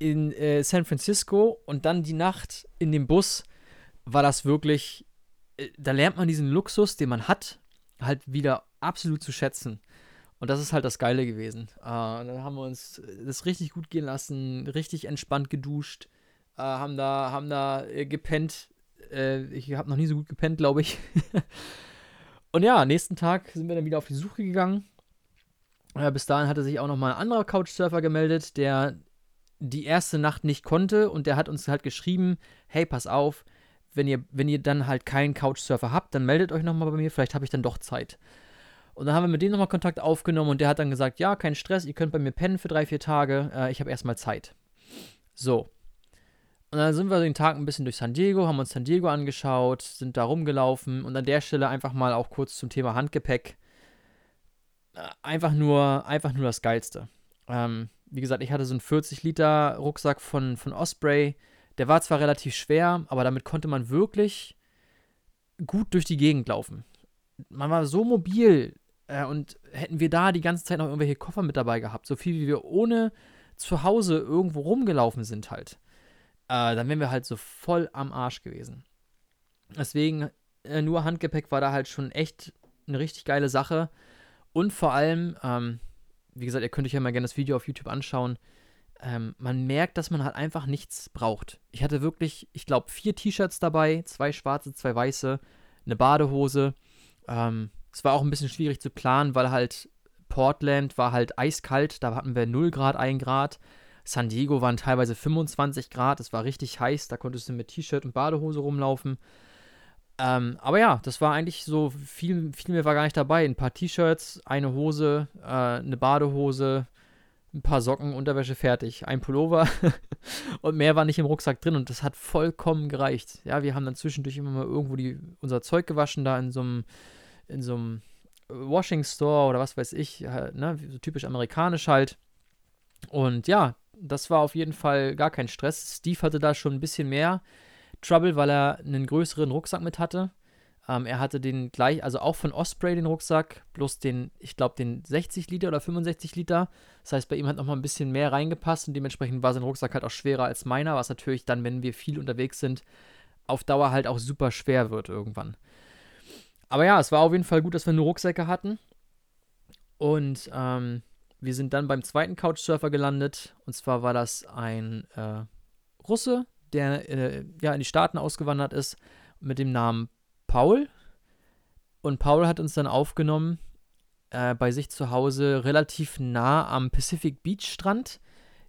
in äh, San Francisco und dann die Nacht in dem Bus war das wirklich. Äh, da lernt man diesen Luxus, den man hat, halt wieder absolut zu schätzen. Und das ist halt das Geile gewesen. Äh, dann haben wir uns das richtig gut gehen lassen, richtig entspannt geduscht, äh, haben da, haben da äh, gepennt. Äh, ich habe noch nie so gut gepennt, glaube ich. [LAUGHS] und ja, nächsten Tag sind wir dann wieder auf die Suche gegangen. Äh, bis dahin hatte sich auch noch mal ein anderer Couchsurfer gemeldet, der die erste Nacht nicht konnte und der hat uns halt geschrieben, hey, pass auf, wenn ihr, wenn ihr dann halt keinen Couchsurfer habt, dann meldet euch nochmal bei mir, vielleicht habe ich dann doch Zeit. Und dann haben wir mit dem nochmal Kontakt aufgenommen und der hat dann gesagt, ja, kein Stress, ihr könnt bei mir pennen für drei, vier Tage, äh, ich habe erstmal Zeit. So. Und dann sind wir den Tag ein bisschen durch San Diego, haben uns San Diego angeschaut, sind da rumgelaufen und an der Stelle einfach mal auch kurz zum Thema Handgepäck. Äh, einfach nur, einfach nur das Geilste. Ähm, wie gesagt, ich hatte so einen 40 Liter Rucksack von, von Osprey. Der war zwar relativ schwer, aber damit konnte man wirklich gut durch die Gegend laufen. Man war so mobil, äh, und hätten wir da die ganze Zeit noch irgendwelche Koffer mit dabei gehabt, so viel wie wir ohne zu Hause irgendwo rumgelaufen sind halt, äh, dann wären wir halt so voll am Arsch gewesen. Deswegen, äh, nur Handgepäck war da halt schon echt eine richtig geile Sache. Und vor allem, ähm, wie gesagt, ihr könnt euch ja mal gerne das Video auf YouTube anschauen. Ähm, man merkt, dass man halt einfach nichts braucht. Ich hatte wirklich, ich glaube, vier T-Shirts dabei, zwei schwarze, zwei weiße, eine Badehose, ähm, es war auch ein bisschen schwierig zu planen, weil halt Portland war halt eiskalt, da hatten wir 0 Grad, 1 Grad. San Diego waren teilweise 25 Grad, es war richtig heiß, da konntest du mit T-Shirt und Badehose rumlaufen. Ähm, aber ja, das war eigentlich so, viel, viel mehr war gar nicht dabei. Ein paar T-Shirts, eine Hose, äh, eine Badehose, ein paar Socken, Unterwäsche fertig, ein Pullover [LAUGHS] und mehr war nicht im Rucksack drin und das hat vollkommen gereicht. Ja, wir haben dann zwischendurch immer mal irgendwo die, unser Zeug gewaschen, da in so einem Washing Store oder was weiß ich, halt, ne, so typisch amerikanisch halt. Und ja, das war auf jeden Fall gar kein Stress. Steve hatte da schon ein bisschen mehr Trouble, weil er einen größeren Rucksack mit hatte. Ähm, er hatte den gleich, also auch von Osprey den Rucksack, bloß den, ich glaube, den 60 Liter oder 65 Liter. Das heißt, bei ihm hat nochmal ein bisschen mehr reingepasst und dementsprechend war sein Rucksack halt auch schwerer als meiner, was natürlich dann, wenn wir viel unterwegs sind, auf Dauer halt auch super schwer wird irgendwann. Aber ja, es war auf jeden Fall gut, dass wir nur Rucksäcke hatten. Und ähm, wir sind dann beim zweiten Couchsurfer gelandet. Und zwar war das ein äh, Russe, der äh, ja in die Staaten ausgewandert ist, mit dem Namen Paul. Und Paul hat uns dann aufgenommen äh, bei sich zu Hause, relativ nah am Pacific Beach Strand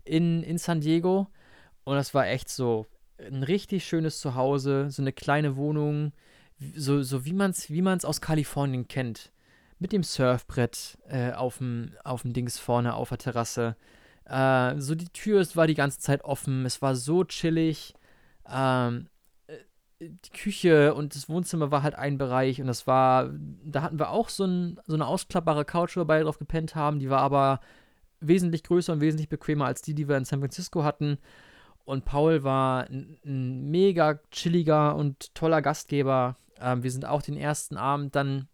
in, in San Diego. Und das war echt so ein richtig schönes Zuhause, so eine kleine Wohnung, so, so wie man es wie man's aus Kalifornien kennt mit dem Surfbrett äh, auf dem Dings vorne auf der Terrasse. Äh, so die Tür war die ganze Zeit offen. Es war so chillig. Ähm, äh, die Küche und das Wohnzimmer war halt ein Bereich und das war, da hatten wir auch so, ein, so eine ausklappbare Couch, wo wir beide drauf gepennt haben. Die war aber wesentlich größer und wesentlich bequemer als die, die wir in San Francisco hatten. Und Paul war ein, ein mega chilliger und toller Gastgeber. Ähm, wir sind auch den ersten Abend dann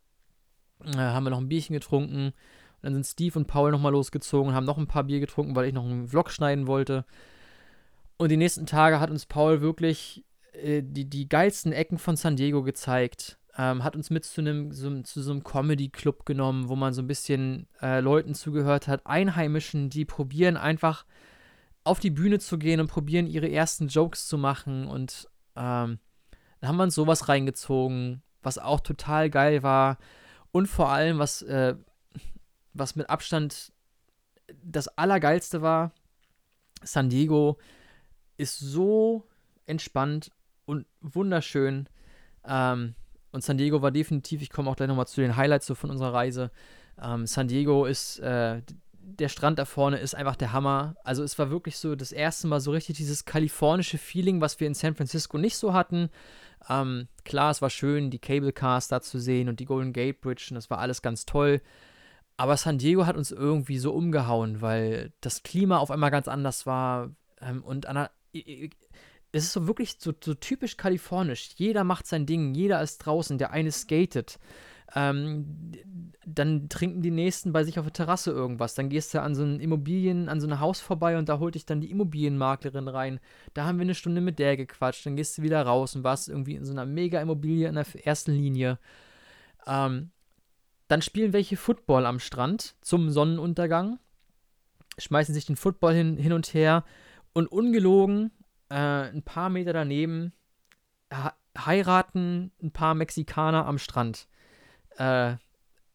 äh, haben wir noch ein Bierchen getrunken. Dann sind Steve und Paul nochmal losgezogen haben noch ein paar Bier getrunken, weil ich noch einen Vlog schneiden wollte. Und die nächsten Tage hat uns Paul wirklich äh, die, die geilsten Ecken von San Diego gezeigt. Ähm, hat uns mit zu einem so, zu so einem Comedy-Club genommen, wo man so ein bisschen äh, Leuten zugehört hat, Einheimischen, die probieren einfach auf die Bühne zu gehen und probieren ihre ersten Jokes zu machen. Und ähm, da haben wir uns sowas reingezogen, was auch total geil war. Und vor allem, was, äh, was mit Abstand das Allergeilste war, San Diego ist so entspannt und wunderschön. Ähm, und San Diego war definitiv, ich komme auch gleich nochmal zu den Highlights so von unserer Reise. Ähm, San Diego ist, äh, der Strand da vorne ist einfach der Hammer. Also es war wirklich so das erste Mal so richtig dieses kalifornische Feeling, was wir in San Francisco nicht so hatten. Ähm, klar, es war schön, die Cable Cars da zu sehen und die Golden Gate Bridge und das war alles ganz toll. Aber San Diego hat uns irgendwie so umgehauen, weil das Klima auf einmal ganz anders war. Ähm, und an es ist so wirklich so, so typisch kalifornisch. Jeder macht sein Ding, jeder ist draußen, der eine skatet. Ähm, dann trinken die Nächsten bei sich auf der Terrasse irgendwas. Dann gehst du an so ein Immobilien, an so ein Haus vorbei und da holt dich dann die Immobilienmaklerin rein. Da haben wir eine Stunde mit der gequatscht. Dann gehst du wieder raus und warst irgendwie in so einer Mega-Immobilie in der ersten Linie. Ähm, dann spielen welche Football am Strand zum Sonnenuntergang. Schmeißen sich den Football hin, hin und her. Und ungelogen, äh, ein paar Meter daneben, heiraten ein paar Mexikaner am Strand. Äh,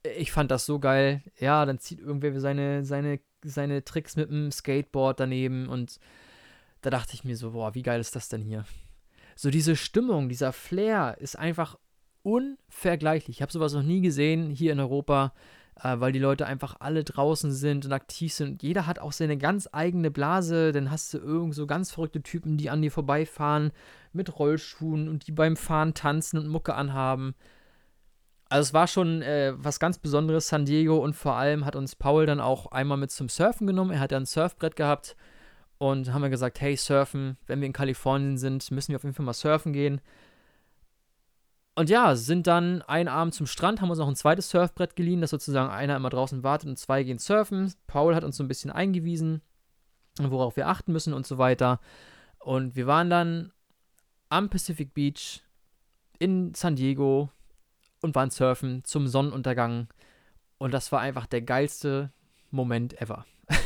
ich fand das so geil. Ja, dann zieht irgendwer seine, seine, seine Tricks mit dem Skateboard daneben und da dachte ich mir so, boah, wie geil ist das denn hier? So diese Stimmung, dieser Flair ist einfach unvergleichlich. Ich habe sowas noch nie gesehen hier in Europa, äh, weil die Leute einfach alle draußen sind und aktiv sind. Jeder hat auch seine ganz eigene Blase. Dann hast du irgend so ganz verrückte Typen, die an dir vorbeifahren mit Rollschuhen und die beim Fahren tanzen und Mucke anhaben. Also es war schon äh, was ganz Besonderes, San Diego, und vor allem hat uns Paul dann auch einmal mit zum Surfen genommen. Er hat ja ein Surfbrett gehabt und haben wir gesagt, hey, surfen, wenn wir in Kalifornien sind, müssen wir auf jeden Fall mal surfen gehen. Und ja, sind dann einen Abend zum Strand, haben uns noch ein zweites Surfbrett geliehen, dass sozusagen einer immer draußen wartet und zwei gehen surfen. Paul hat uns so ein bisschen eingewiesen, worauf wir achten müssen und so weiter. Und wir waren dann am Pacific Beach in San Diego, und waren surfen zum Sonnenuntergang. Und das war einfach der geilste Moment ever. [LAUGHS]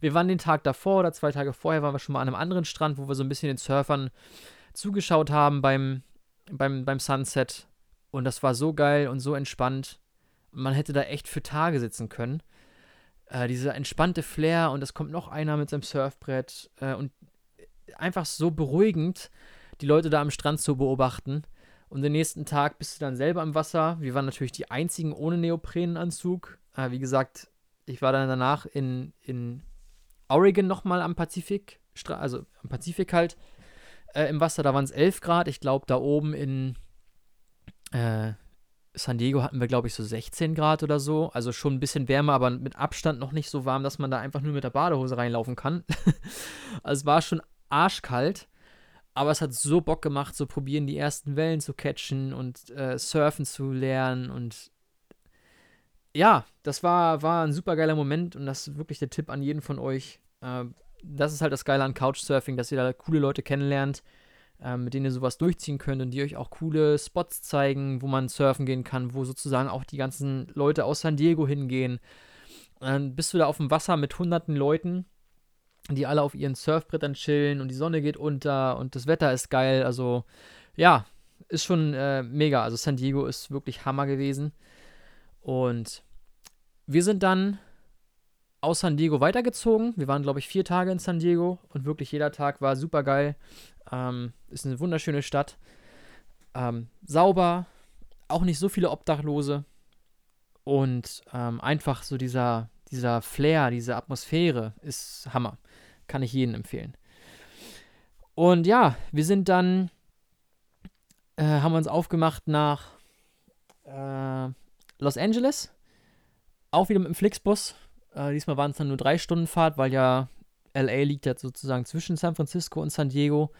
wir waren den Tag davor oder zwei Tage vorher, waren wir schon mal an einem anderen Strand, wo wir so ein bisschen den Surfern zugeschaut haben beim, beim, beim Sunset. Und das war so geil und so entspannt. Man hätte da echt für Tage sitzen können. Äh, dieser entspannte Flair und es kommt noch einer mit seinem Surfbrett. Äh, und einfach so beruhigend, die Leute da am Strand zu beobachten. Und den nächsten Tag bist du dann selber im Wasser. Wir waren natürlich die einzigen ohne Neoprenanzug. Äh, wie gesagt, ich war dann danach in, in Oregon nochmal am Pazifik, also am Pazifik halt, äh, im Wasser. Da waren es 11 Grad. Ich glaube, da oben in äh, San Diego hatten wir, glaube ich, so 16 Grad oder so. Also schon ein bisschen wärmer, aber mit Abstand noch nicht so warm, dass man da einfach nur mit der Badehose reinlaufen kann. [LAUGHS] also es war schon arschkalt. Aber es hat so Bock gemacht, so probieren, die ersten Wellen zu catchen und äh, surfen zu lernen. Und ja, das war, war ein super geiler Moment und das ist wirklich der Tipp an jeden von euch. Äh, das ist halt das Geile an Couchsurfing, dass ihr da coole Leute kennenlernt ähm, mit denen ihr sowas durchziehen könnt und die euch auch coole Spots zeigen, wo man surfen gehen kann, wo sozusagen auch die ganzen Leute aus San Diego hingehen. dann bist du da auf dem Wasser mit hunderten Leuten, die alle auf ihren Surfbrettern chillen und die Sonne geht unter und das Wetter ist geil. Also ja, ist schon äh, mega. Also San Diego ist wirklich Hammer gewesen. Und wir sind dann aus San Diego weitergezogen. Wir waren, glaube ich, vier Tage in San Diego und wirklich jeder Tag war super geil. Ähm, ist eine wunderschöne Stadt. Ähm, sauber, auch nicht so viele Obdachlose. Und ähm, einfach so dieser, dieser Flair, diese Atmosphäre ist Hammer. Kann ich jedem empfehlen. Und ja, wir sind dann, äh, haben uns aufgemacht nach äh, Los Angeles. Auch wieder mit dem Flixbus. Äh, diesmal waren es dann nur drei Stunden Fahrt, weil ja LA liegt ja sozusagen zwischen San Francisco und San Diego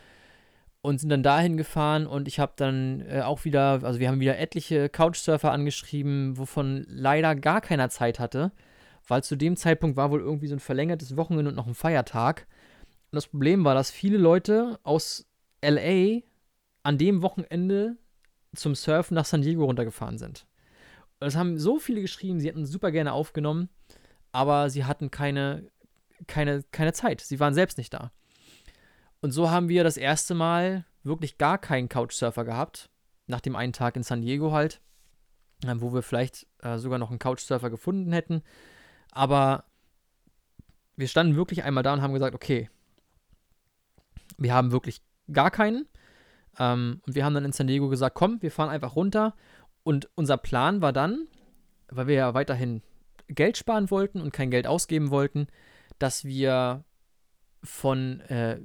und sind dann dahin gefahren und ich habe dann äh, auch wieder, also wir haben wieder etliche Couchsurfer angeschrieben, wovon leider gar keiner Zeit hatte, weil zu dem Zeitpunkt war wohl irgendwie so ein verlängertes Wochenende und noch ein Feiertag. Und das Problem war, dass viele Leute aus LA an dem Wochenende zum Surfen nach San Diego runtergefahren sind. Und es haben so viele geschrieben, sie hätten super gerne aufgenommen, aber sie hatten keine, keine, keine Zeit. Sie waren selbst nicht da. Und so haben wir das erste Mal wirklich gar keinen Couchsurfer gehabt. Nach dem einen Tag in San Diego halt. Äh, wo wir vielleicht äh, sogar noch einen Couchsurfer gefunden hätten. Aber wir standen wirklich einmal da und haben gesagt, okay, wir haben wirklich gar keinen. Ähm, und wir haben dann in San Diego gesagt, komm, wir fahren einfach runter. Und unser Plan war dann, weil wir ja weiterhin Geld sparen wollten und kein Geld ausgeben wollten, dass wir von äh,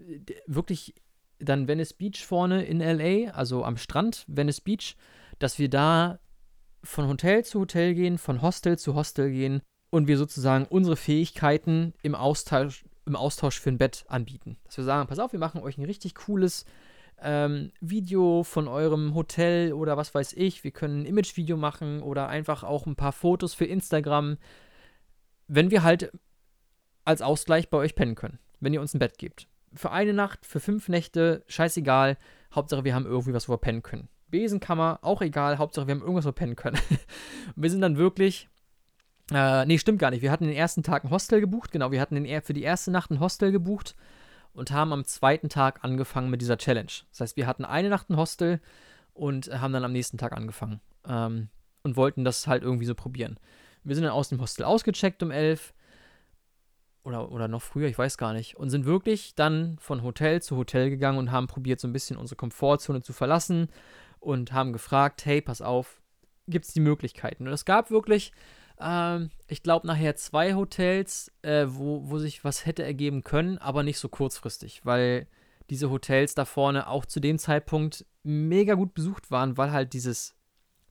wirklich dann Venice Beach vorne in LA, also am Strand Venice Beach, dass wir da von Hotel zu Hotel gehen, von Hostel zu Hostel gehen und wir sozusagen unsere Fähigkeiten im Austausch, im Austausch für ein Bett anbieten. Dass wir sagen, pass auf, wir machen euch ein richtig cooles ähm, Video von eurem Hotel oder was weiß ich. Wir können ein Imagevideo machen oder einfach auch ein paar Fotos für Instagram, wenn wir halt als Ausgleich bei euch pennen können wenn ihr uns ein Bett gebt. Für eine Nacht, für fünf Nächte, scheißegal. Hauptsache, wir haben irgendwie was, wo wir pennen können. Besenkammer, auch egal. Hauptsache, wir haben irgendwas, wo wir pennen können. [LAUGHS] wir sind dann wirklich. Äh, nee, stimmt gar nicht. Wir hatten den ersten Tag ein Hostel gebucht. Genau, wir hatten den, für die erste Nacht ein Hostel gebucht und haben am zweiten Tag angefangen mit dieser Challenge. Das heißt, wir hatten eine Nacht ein Hostel und haben dann am nächsten Tag angefangen. Ähm, und wollten das halt irgendwie so probieren. Wir sind dann aus dem Hostel ausgecheckt um elf oder, oder noch früher, ich weiß gar nicht, und sind wirklich dann von Hotel zu Hotel gegangen und haben probiert, so ein bisschen unsere Komfortzone zu verlassen und haben gefragt, hey, pass auf, gibt es die Möglichkeiten? Und es gab wirklich, ähm, ich glaube, nachher zwei Hotels, äh, wo, wo sich was hätte ergeben können, aber nicht so kurzfristig, weil diese Hotels da vorne auch zu dem Zeitpunkt mega gut besucht waren, weil halt dieses,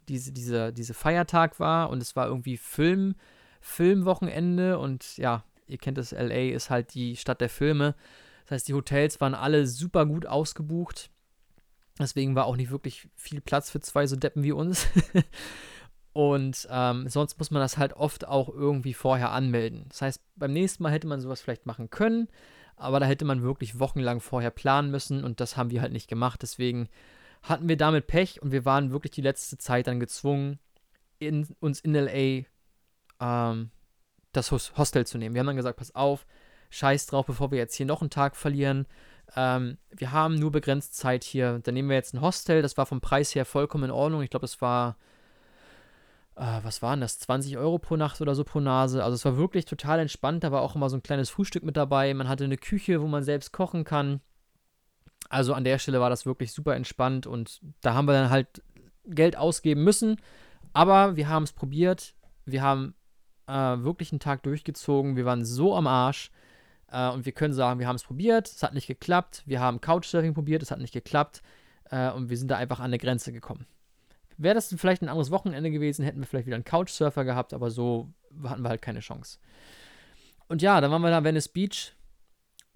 diese, diese, diese Feiertag war und es war irgendwie Film, Filmwochenende und ja, ihr kennt es, LA ist halt die Stadt der Filme. Das heißt, die Hotels waren alle super gut ausgebucht. Deswegen war auch nicht wirklich viel Platz für zwei so Deppen wie uns. [LAUGHS] Und ähm, sonst muss man das halt oft auch irgendwie vorher anmelden. Das heißt, beim nächsten Mal hätte man sowas vielleicht machen können, aber da hätte man wirklich wochenlang vorher planen müssen und das haben wir halt nicht gemacht. Deswegen hatten wir damit Pech und wir waren wirklich die letzte Zeit dann gezwungen, in, uns in LA ähm, das Hostel zu nehmen. Wir haben dann gesagt, pass auf, scheiß drauf, bevor wir jetzt hier noch einen Tag verlieren. Ähm, wir haben nur begrenzt Zeit hier. Dann nehmen wir jetzt ein Hostel. Das war vom Preis her vollkommen in Ordnung. Ich glaube, es war, äh, was waren das? 20 Euro pro Nacht oder so pro Nase. Also es war wirklich total entspannt. Da war auch immer so ein kleines Frühstück mit dabei. Man hatte eine Küche, wo man selbst kochen kann. Also an der Stelle war das wirklich super entspannt und da haben wir dann halt Geld ausgeben müssen. Aber wir haben es probiert. Wir haben äh, wirklich einen Tag durchgezogen. Wir waren so am Arsch. Äh, und wir können sagen, wir haben es probiert, es hat nicht geklappt. Wir haben Couchsurfing probiert, es hat nicht geklappt. Äh, und wir sind da einfach an eine Grenze gekommen. Wäre das vielleicht ein anderes Wochenende gewesen, hätten wir vielleicht wieder einen Couchsurfer gehabt, aber so hatten wir halt keine Chance. Und ja, dann waren wir da Venice Beach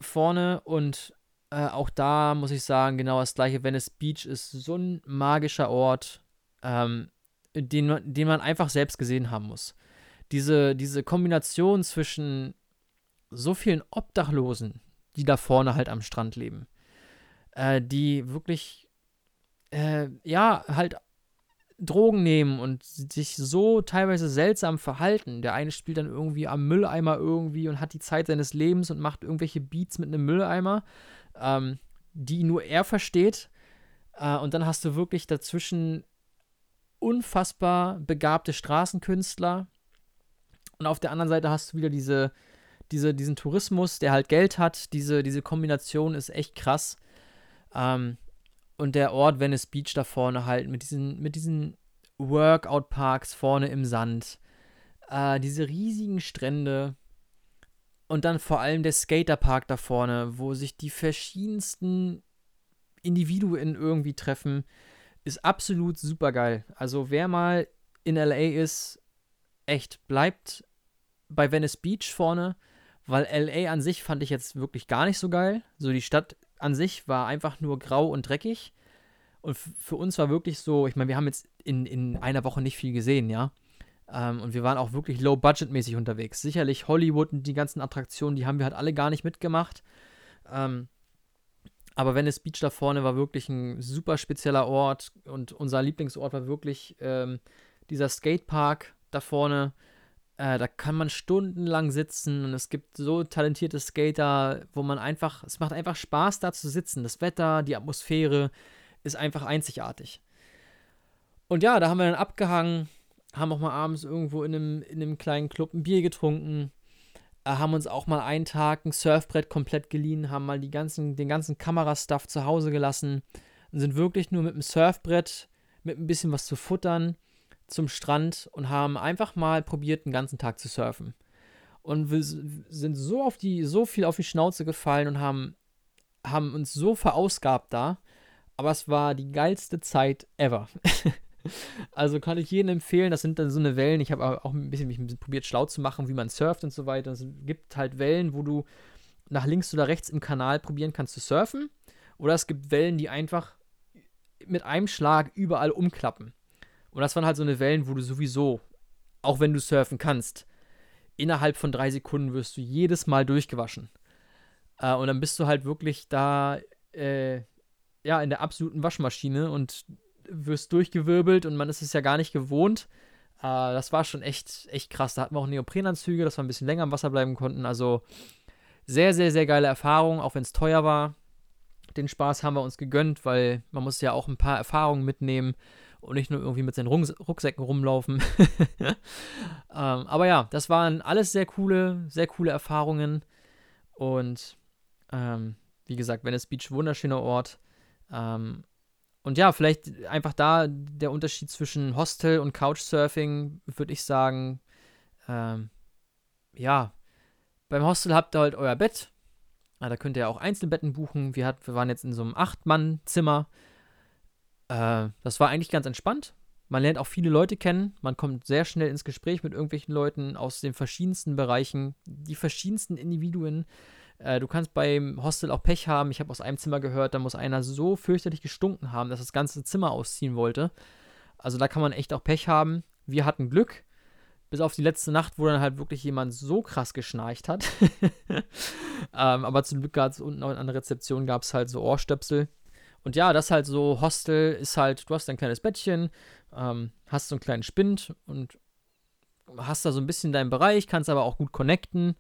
vorne und äh, auch da muss ich sagen, genau das gleiche. Venice Beach ist so ein magischer Ort, ähm, den, man, den man einfach selbst gesehen haben muss. Diese, diese Kombination zwischen so vielen Obdachlosen, die da vorne halt am Strand leben, äh, die wirklich, äh, ja, halt Drogen nehmen und sich so teilweise seltsam verhalten. Der eine spielt dann irgendwie am Mülleimer irgendwie und hat die Zeit seines Lebens und macht irgendwelche Beats mit einem Mülleimer, ähm, die nur er versteht. Äh, und dann hast du wirklich dazwischen unfassbar begabte Straßenkünstler. Und auf der anderen Seite hast du wieder diese, diese, diesen Tourismus, der halt Geld hat. Diese, diese Kombination ist echt krass. Ähm, und der Ort Venice Beach da vorne halt mit diesen, mit diesen Workout-Parks vorne im Sand. Äh, diese riesigen Strände. Und dann vor allem der Skaterpark da vorne, wo sich die verschiedensten Individuen irgendwie treffen, ist absolut super geil. Also wer mal in LA ist, echt, bleibt bei Venice Beach vorne, weil LA an sich fand ich jetzt wirklich gar nicht so geil. So die Stadt an sich war einfach nur grau und dreckig. Und für uns war wirklich so, ich meine, wir haben jetzt in, in einer Woche nicht viel gesehen, ja. Ähm, und wir waren auch wirklich low-budget-mäßig unterwegs. Sicherlich Hollywood und die ganzen Attraktionen, die haben wir halt alle gar nicht mitgemacht. Ähm, aber Venice Beach da vorne war wirklich ein super spezieller Ort und unser Lieblingsort war wirklich ähm, dieser Skatepark da vorne. Äh, da kann man stundenlang sitzen und es gibt so talentierte Skater, wo man einfach, es macht einfach Spaß da zu sitzen. Das Wetter, die Atmosphäre ist einfach einzigartig. Und ja, da haben wir dann abgehangen, haben auch mal abends irgendwo in einem, in einem kleinen Club ein Bier getrunken, äh, haben uns auch mal einen Tag ein Surfbrett komplett geliehen, haben mal die ganzen, den ganzen Kamerastuff zu Hause gelassen und sind wirklich nur mit dem Surfbrett, mit ein bisschen was zu futtern, zum Strand und haben einfach mal probiert, den ganzen Tag zu surfen. Und wir sind so auf die, so viel auf die Schnauze gefallen und haben, haben uns so verausgabt da. Aber es war die geilste Zeit ever. [LAUGHS] also kann ich jedem empfehlen, das sind dann so eine Wellen. Ich habe auch ein bisschen ein bisschen probiert, schlau zu machen, wie man surft und so weiter. Es gibt halt Wellen, wo du nach links oder rechts im Kanal probieren kannst zu surfen. Oder es gibt Wellen, die einfach mit einem Schlag überall umklappen. Und das waren halt so eine Wellen, wo du sowieso, auch wenn du surfen kannst, innerhalb von drei Sekunden wirst du jedes Mal durchgewaschen. Äh, und dann bist du halt wirklich da, äh, ja, in der absoluten Waschmaschine und wirst durchgewirbelt und man ist es ja gar nicht gewohnt. Äh, das war schon echt, echt krass. Da hatten wir auch Neoprenanzüge, dass wir ein bisschen länger im Wasser bleiben konnten. Also sehr, sehr, sehr geile Erfahrung, auch wenn es teuer war. Den Spaß haben wir uns gegönnt, weil man muss ja auch ein paar Erfahrungen mitnehmen und nicht nur irgendwie mit seinen Rucksäcken rumlaufen. [LAUGHS] ähm, aber ja, das waren alles sehr coole, sehr coole Erfahrungen. Und ähm, wie gesagt, Venice Beach, wunderschöner Ort. Ähm, und ja, vielleicht einfach da der Unterschied zwischen Hostel und Couchsurfing, würde ich sagen. Ähm, ja, beim Hostel habt ihr halt euer Bett. Ja, da könnt ihr auch Einzelbetten buchen. Wir, hat, wir waren jetzt in so einem Acht-Mann-Zimmer. Äh, das war eigentlich ganz entspannt. Man lernt auch viele Leute kennen. Man kommt sehr schnell ins Gespräch mit irgendwelchen Leuten aus den verschiedensten Bereichen, die verschiedensten Individuen. Äh, du kannst beim Hostel auch Pech haben. Ich habe aus einem Zimmer gehört, da muss einer so fürchterlich gestunken haben, dass das ganze Zimmer ausziehen wollte. Also da kann man echt auch Pech haben. Wir hatten Glück. Bis auf die letzte Nacht, wo dann halt wirklich jemand so krass geschnarcht hat. [LAUGHS] ähm, aber zum Glück gab es unten an der Rezeption gab halt so Ohrstöpsel. Und ja, das halt so, Hostel ist halt, du hast ein kleines Bettchen, ähm, hast so einen kleinen Spind und hast da so ein bisschen deinen Bereich, kannst aber auch gut connecten.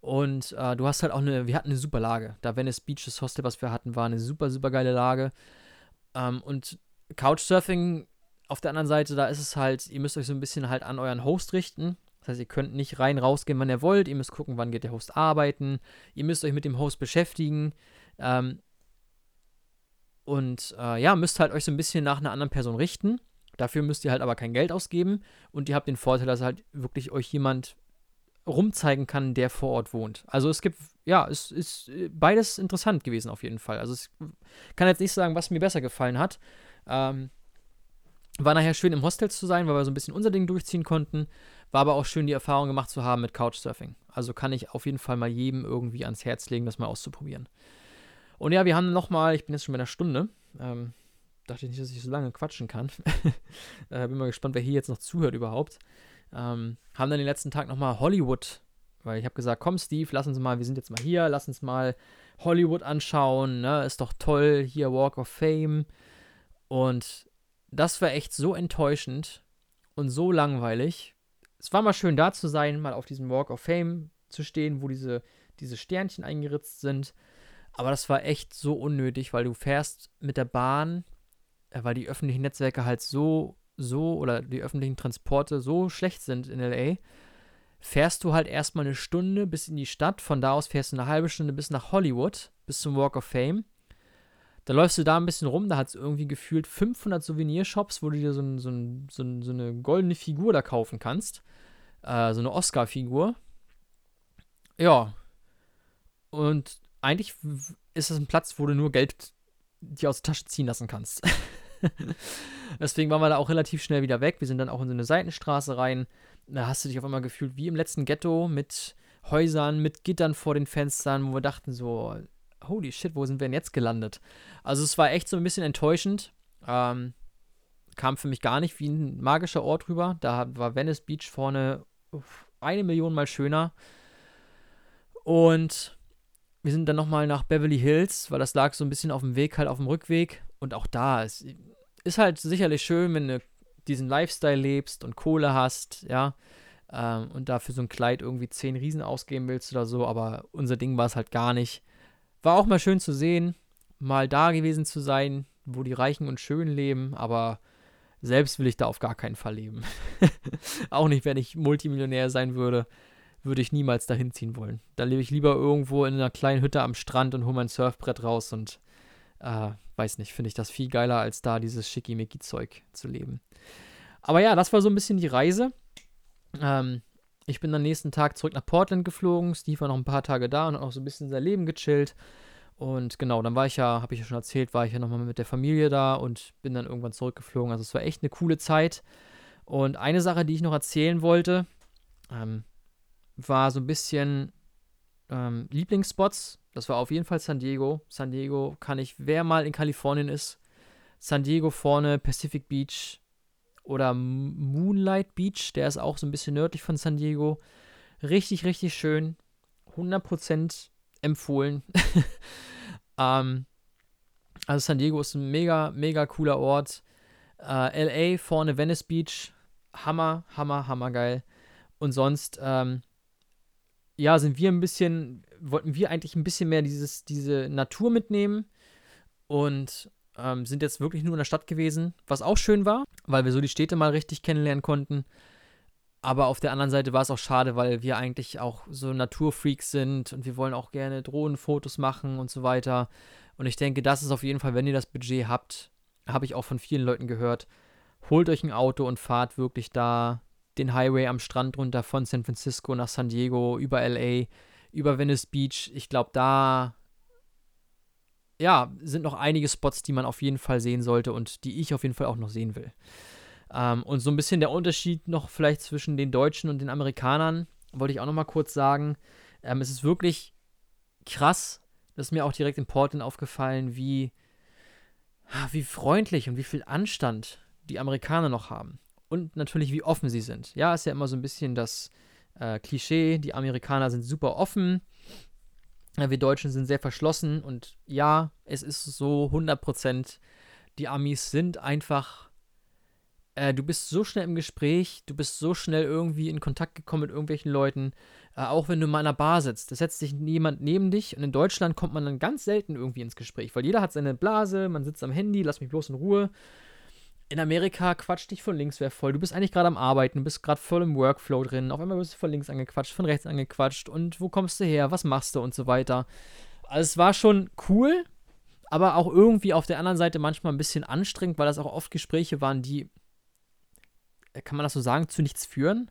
Und äh, du hast halt auch eine, wir hatten eine super Lage. Da Venice Beach, das Hostel, was wir hatten, war eine super, super geile Lage. Ähm, und Couchsurfing auf der anderen Seite, da ist es halt, ihr müsst euch so ein bisschen halt an euren Host richten. Das heißt, ihr könnt nicht rein, rausgehen, wann ihr wollt. Ihr müsst gucken, wann geht der Host arbeiten. Ihr müsst euch mit dem Host beschäftigen. Ähm, und äh, ja, müsst halt euch so ein bisschen nach einer anderen Person richten. Dafür müsst ihr halt aber kein Geld ausgeben. Und ihr habt den Vorteil, dass halt wirklich euch jemand rumzeigen kann, der vor Ort wohnt. Also es gibt, ja, es ist beides interessant gewesen auf jeden Fall. Also ich kann jetzt nicht sagen, was mir besser gefallen hat. Ähm, War nachher schön im Hostel zu sein, weil wir so ein bisschen unser Ding durchziehen konnten. War aber auch schön, die Erfahrung gemacht zu haben mit Couchsurfing. Also kann ich auf jeden Fall mal jedem irgendwie ans Herz legen, das mal auszuprobieren. Und ja, wir haben nochmal, ich bin jetzt schon bei einer Stunde, ähm, dachte ich nicht, dass ich so lange quatschen kann. [LAUGHS] äh, bin mal gespannt, wer hier jetzt noch zuhört überhaupt. Ähm, haben dann den letzten Tag nochmal Hollywood, weil ich habe gesagt, komm Steve, lass uns mal, wir sind jetzt mal hier, lass uns mal Hollywood anschauen, ne? ist doch toll, hier Walk of Fame. Und das war echt so enttäuschend und so langweilig. Es war mal schön da zu sein, mal auf diesem Walk of Fame zu stehen, wo diese, diese Sternchen eingeritzt sind. Aber das war echt so unnötig, weil du fährst mit der Bahn, äh, weil die öffentlichen Netzwerke halt so, so oder die öffentlichen Transporte so schlecht sind in LA, fährst du halt erstmal eine Stunde bis in die Stadt. Von da aus fährst du eine halbe Stunde bis nach Hollywood, bis zum Walk of Fame. Da läufst du da ein bisschen rum, da hat es irgendwie gefühlt 500 Souvenirshops, wo du dir so, ein, so, ein, so, ein, so, eine goldene Figur da kaufen kannst. Äh, so eine Oscar-Figur. Ja. Und eigentlich ist es ein Platz, wo du nur Geld dir aus der Tasche ziehen lassen kannst. [LAUGHS] Deswegen waren wir da auch relativ schnell wieder weg. Wir sind dann auch in so eine Seitenstraße rein. Da hast du dich auf einmal gefühlt wie im letzten Ghetto mit Häusern, mit Gittern vor den Fenstern, wo wir dachten so, holy shit, wo sind wir denn jetzt gelandet? Also es war echt so ein bisschen enttäuschend. Ähm, kam für mich gar nicht wie ein magischer Ort rüber. Da war Venice Beach vorne eine Million mal schöner. Und wir sind dann nochmal nach Beverly Hills, weil das lag so ein bisschen auf dem Weg, halt auf dem Rückweg. Und auch da ist, ist halt sicherlich schön, wenn du diesen Lifestyle lebst und Kohle hast, ja. Ähm, und dafür so ein Kleid irgendwie 10 Riesen ausgeben willst oder so. Aber unser Ding war es halt gar nicht. War auch mal schön zu sehen, mal da gewesen zu sein, wo die Reichen und Schönen leben, aber selbst will ich da auf gar keinen Fall leben. [LAUGHS] auch nicht, wenn ich Multimillionär sein würde, würde ich niemals dahin ziehen wollen. Da lebe ich lieber irgendwo in einer kleinen Hütte am Strand und hole mein Surfbrett raus und äh, weiß nicht, finde ich das viel geiler, als da dieses Schickimicki-Zeug zu leben. Aber ja, das war so ein bisschen die Reise. Ähm, ich bin am nächsten Tag zurück nach Portland geflogen. Steve war noch ein paar Tage da und hat auch so ein bisschen sein Leben gechillt. Und genau, dann war ich ja, habe ich ja schon erzählt, war ich ja nochmal mit der Familie da und bin dann irgendwann zurückgeflogen. Also es war echt eine coole Zeit. Und eine Sache, die ich noch erzählen wollte, ähm, war so ein bisschen ähm, Lieblingsspots. Das war auf jeden Fall San Diego. San Diego kann ich, wer mal in Kalifornien ist, San Diego vorne, Pacific Beach, oder Moonlight Beach, der ist auch so ein bisschen nördlich von San Diego. Richtig, richtig schön. 100% empfohlen. [LAUGHS] ähm, also San Diego ist ein mega, mega cooler Ort. Äh, LA vorne Venice Beach. Hammer, hammer, hammer geil. Und sonst, ähm, ja, sind wir ein bisschen, wollten wir eigentlich ein bisschen mehr dieses, diese Natur mitnehmen. Und ähm, sind jetzt wirklich nur in der Stadt gewesen, was auch schön war, weil wir so die Städte mal richtig kennenlernen konnten. Aber auf der anderen Seite war es auch schade, weil wir eigentlich auch so Naturfreaks sind und wir wollen auch gerne Drohnenfotos machen und so weiter. Und ich denke, das ist auf jeden Fall, wenn ihr das Budget habt, habe ich auch von vielen Leuten gehört, holt euch ein Auto und fahrt wirklich da den Highway am Strand runter von San Francisco nach San Diego, über LA, über Venice Beach. Ich glaube, da ja, sind noch einige Spots, die man auf jeden Fall sehen sollte und die ich auf jeden Fall auch noch sehen will. Ähm, und so ein bisschen der Unterschied noch vielleicht zwischen den Deutschen und den Amerikanern, wollte ich auch noch mal kurz sagen. Ähm, es ist wirklich krass, das ist mir auch direkt in Portland aufgefallen, wie, wie freundlich und wie viel Anstand die Amerikaner noch haben. Und natürlich, wie offen sie sind. Ja, ist ja immer so ein bisschen das äh, Klischee, die Amerikaner sind super offen. Wir Deutschen sind sehr verschlossen. Und ja, es ist so 100%, die Amis sind einfach, äh, du bist so schnell im Gespräch, du bist so schnell irgendwie in Kontakt gekommen mit irgendwelchen Leuten, äh, auch wenn du mal in einer Bar sitzt, da setzt sich jemand neben dich. Und in Deutschland kommt man dann ganz selten irgendwie ins Gespräch, weil jeder hat seine Blase, man sitzt am Handy, lass mich bloß in Ruhe in Amerika quatscht dich von links wer voll. Du bist eigentlich gerade am Arbeiten, bist gerade voll im Workflow drin. Auf einmal wirst du von links angequatscht, von rechts angequatscht und wo kommst du her, was machst du und so weiter. Also es war schon cool, aber auch irgendwie auf der anderen Seite manchmal ein bisschen anstrengend, weil das auch oft Gespräche waren, die, äh, kann man das so sagen, zu nichts führen.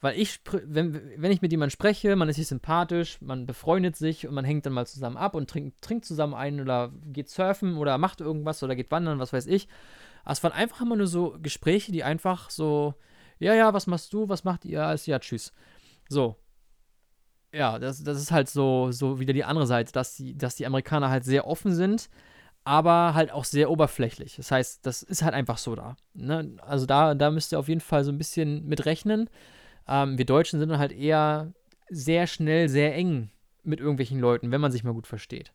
Weil ich, wenn, wenn ich mit jemandem spreche, man ist sich sympathisch, man befreundet sich und man hängt dann mal zusammen ab und trinkt, trinkt zusammen ein oder geht surfen oder macht irgendwas oder geht wandern, was weiß ich. Es waren einfach immer nur so Gespräche, die einfach so, ja, ja, was machst du, was macht ihr? Alles, ja, tschüss. So. Ja, das, das ist halt so, so wieder die andere Seite, dass die, dass die Amerikaner halt sehr offen sind, aber halt auch sehr oberflächlich. Das heißt, das ist halt einfach so da. Ne? Also da, da müsst ihr auf jeden Fall so ein bisschen mit rechnen. Ähm, wir Deutschen sind halt eher sehr schnell, sehr eng mit irgendwelchen Leuten, wenn man sich mal gut versteht.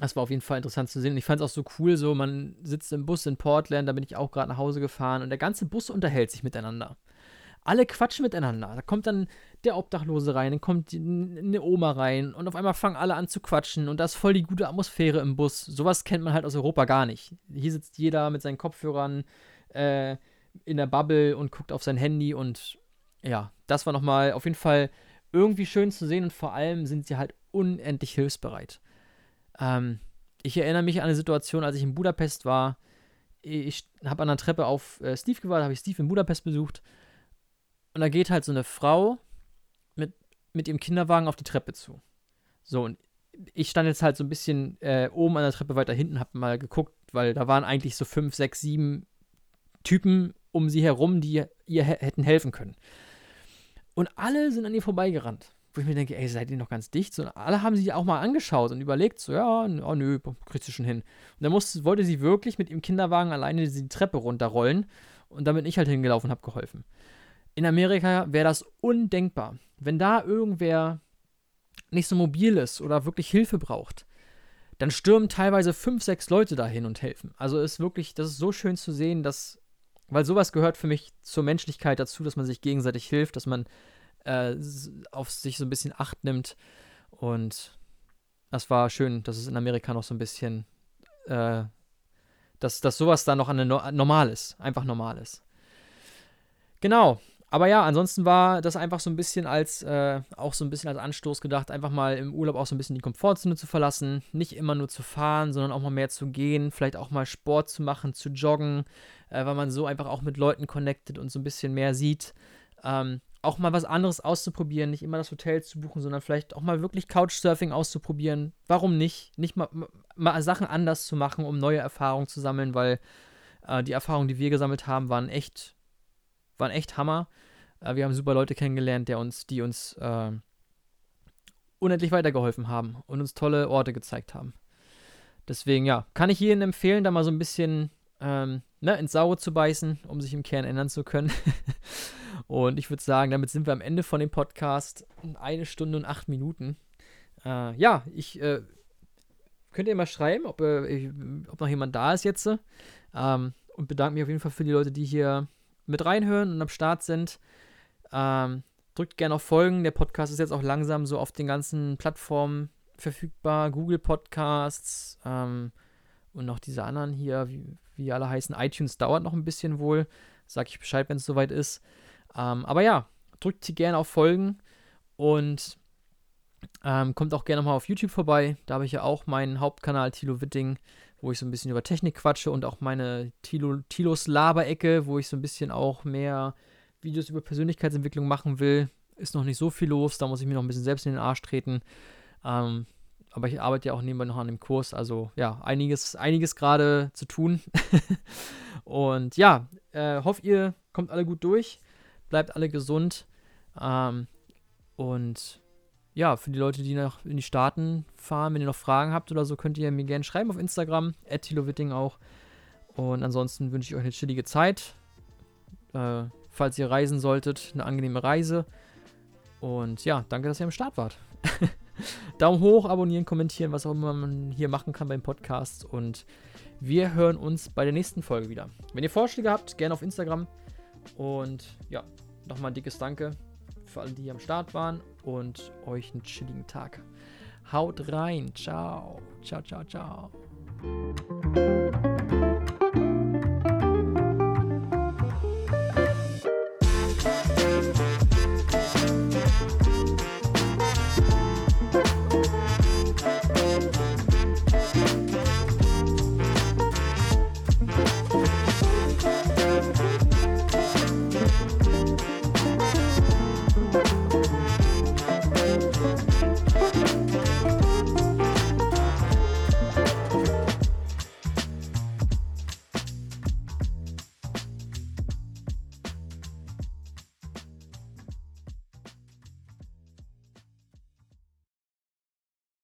Das war auf jeden Fall interessant zu sehen. Und ich fand es auch so cool, so man sitzt im Bus in Portland, da bin ich auch gerade nach Hause gefahren und der ganze Bus unterhält sich miteinander. Alle quatschen miteinander. Da kommt dann der Obdachlose rein, dann kommt eine Oma rein und auf einmal fangen alle an zu quatschen und da ist voll die gute Atmosphäre im Bus. Sowas kennt man halt aus Europa gar nicht. Hier sitzt jeder mit seinen Kopfhörern äh, in der Bubble und guckt auf sein Handy und ja, das war nochmal auf jeden Fall irgendwie schön zu sehen und vor allem sind sie halt unendlich hilfsbereit. Ähm, ich erinnere mich an eine Situation, als ich in Budapest war. Ich habe an der Treppe auf äh, Steve gewartet, habe ich Steve in Budapest besucht. Und da geht halt so eine Frau mit, mit ihrem Kinderwagen auf die Treppe zu. So, und ich stand jetzt halt so ein bisschen äh, oben an der Treppe weiter hinten, habe mal geguckt, weil da waren eigentlich so fünf, sechs, sieben Typen um sie herum, die ihr hätten helfen können. Und alle sind an ihr vorbeigerannt. Wo ich mir denke, ey, seid ihr noch ganz dicht? So, alle haben sie auch mal angeschaut und überlegt, so, ja, oh nö, kriegst du schon hin. Und dann musste, wollte sie wirklich mit ihrem Kinderwagen alleine die Treppe runterrollen und damit ich halt hingelaufen und habe geholfen. In Amerika wäre das undenkbar. Wenn da irgendwer nicht so mobil ist oder wirklich Hilfe braucht, dann stürmen teilweise fünf, sechs Leute dahin und helfen. Also ist wirklich, das ist so schön zu sehen, dass weil sowas gehört für mich zur Menschlichkeit dazu, dass man sich gegenseitig hilft, dass man äh, auf sich so ein bisschen Acht nimmt. Und das war schön, dass es in Amerika noch so ein bisschen, äh, dass, dass sowas da noch eine no normal ist, einfach normal ist. Genau. Aber ja, ansonsten war das einfach so ein bisschen als, äh, auch so ein bisschen als Anstoß gedacht, einfach mal im Urlaub auch so ein bisschen die Komfortzone zu verlassen, nicht immer nur zu fahren, sondern auch mal mehr zu gehen, vielleicht auch mal Sport zu machen, zu joggen, äh, weil man so einfach auch mit Leuten connected und so ein bisschen mehr sieht. Ähm, auch mal was anderes auszuprobieren, nicht immer das Hotel zu buchen, sondern vielleicht auch mal wirklich Couchsurfing auszuprobieren. Warum nicht? Nicht mal, mal Sachen anders zu machen, um neue Erfahrungen zu sammeln, weil äh, die Erfahrungen, die wir gesammelt haben, waren echt, waren echt Hammer. Äh, wir haben super Leute kennengelernt, der uns, die uns äh, unendlich weitergeholfen haben und uns tolle Orte gezeigt haben. Deswegen, ja, kann ich jedem empfehlen, da mal so ein bisschen ähm, ne, ins Saure zu beißen, um sich im Kern ändern zu können. [LAUGHS] und ich würde sagen, damit sind wir am Ende von dem Podcast. Eine Stunde und acht Minuten. Äh, ja, ich äh, könnt ihr mal schreiben, ob, äh, ob noch jemand da ist jetzt. Ähm, und bedanke mich auf jeden Fall für die Leute, die hier mit reinhören und am Start sind. Ähm, drückt gerne auf Folgen. Der Podcast ist jetzt auch langsam so auf den ganzen Plattformen verfügbar. Google Podcasts ähm, und noch diese anderen hier, wie, wie alle heißen. iTunes dauert noch ein bisschen wohl. Sag ich Bescheid, wenn es soweit ist. Ähm, aber ja, drückt sie gerne auf Folgen und ähm, kommt auch gerne mal auf YouTube vorbei. Da habe ich ja auch meinen Hauptkanal Tilo Witting, wo ich so ein bisschen über Technik quatsche und auch meine Tilo, Tilos Laberecke, wo ich so ein bisschen auch mehr Videos über Persönlichkeitsentwicklung machen will. Ist noch nicht so viel los, da muss ich mir noch ein bisschen selbst in den Arsch treten. Ähm, aber ich arbeite ja auch nebenbei noch an dem Kurs, also ja, einiges, einiges gerade zu tun. [LAUGHS] und ja, äh, hoffe ihr kommt alle gut durch, bleibt alle gesund. Ähm, und ja, für die Leute, die noch in die Staaten fahren, wenn ihr noch Fragen habt oder so, könnt ihr mir gerne schreiben auf Instagram, Witting auch. Und ansonsten wünsche ich euch eine chillige Zeit. Äh, falls ihr reisen solltet, eine angenehme Reise. Und ja, danke, dass ihr am Start wart. [LAUGHS] Daumen hoch, abonnieren, kommentieren, was auch immer man hier machen kann beim Podcast. Und wir hören uns bei der nächsten Folge wieder. Wenn ihr Vorschläge habt, gerne auf Instagram. Und ja, nochmal ein dickes Danke für alle, die hier am Start waren. Und euch einen chilligen Tag. Haut rein. Ciao. Ciao, ciao, ciao.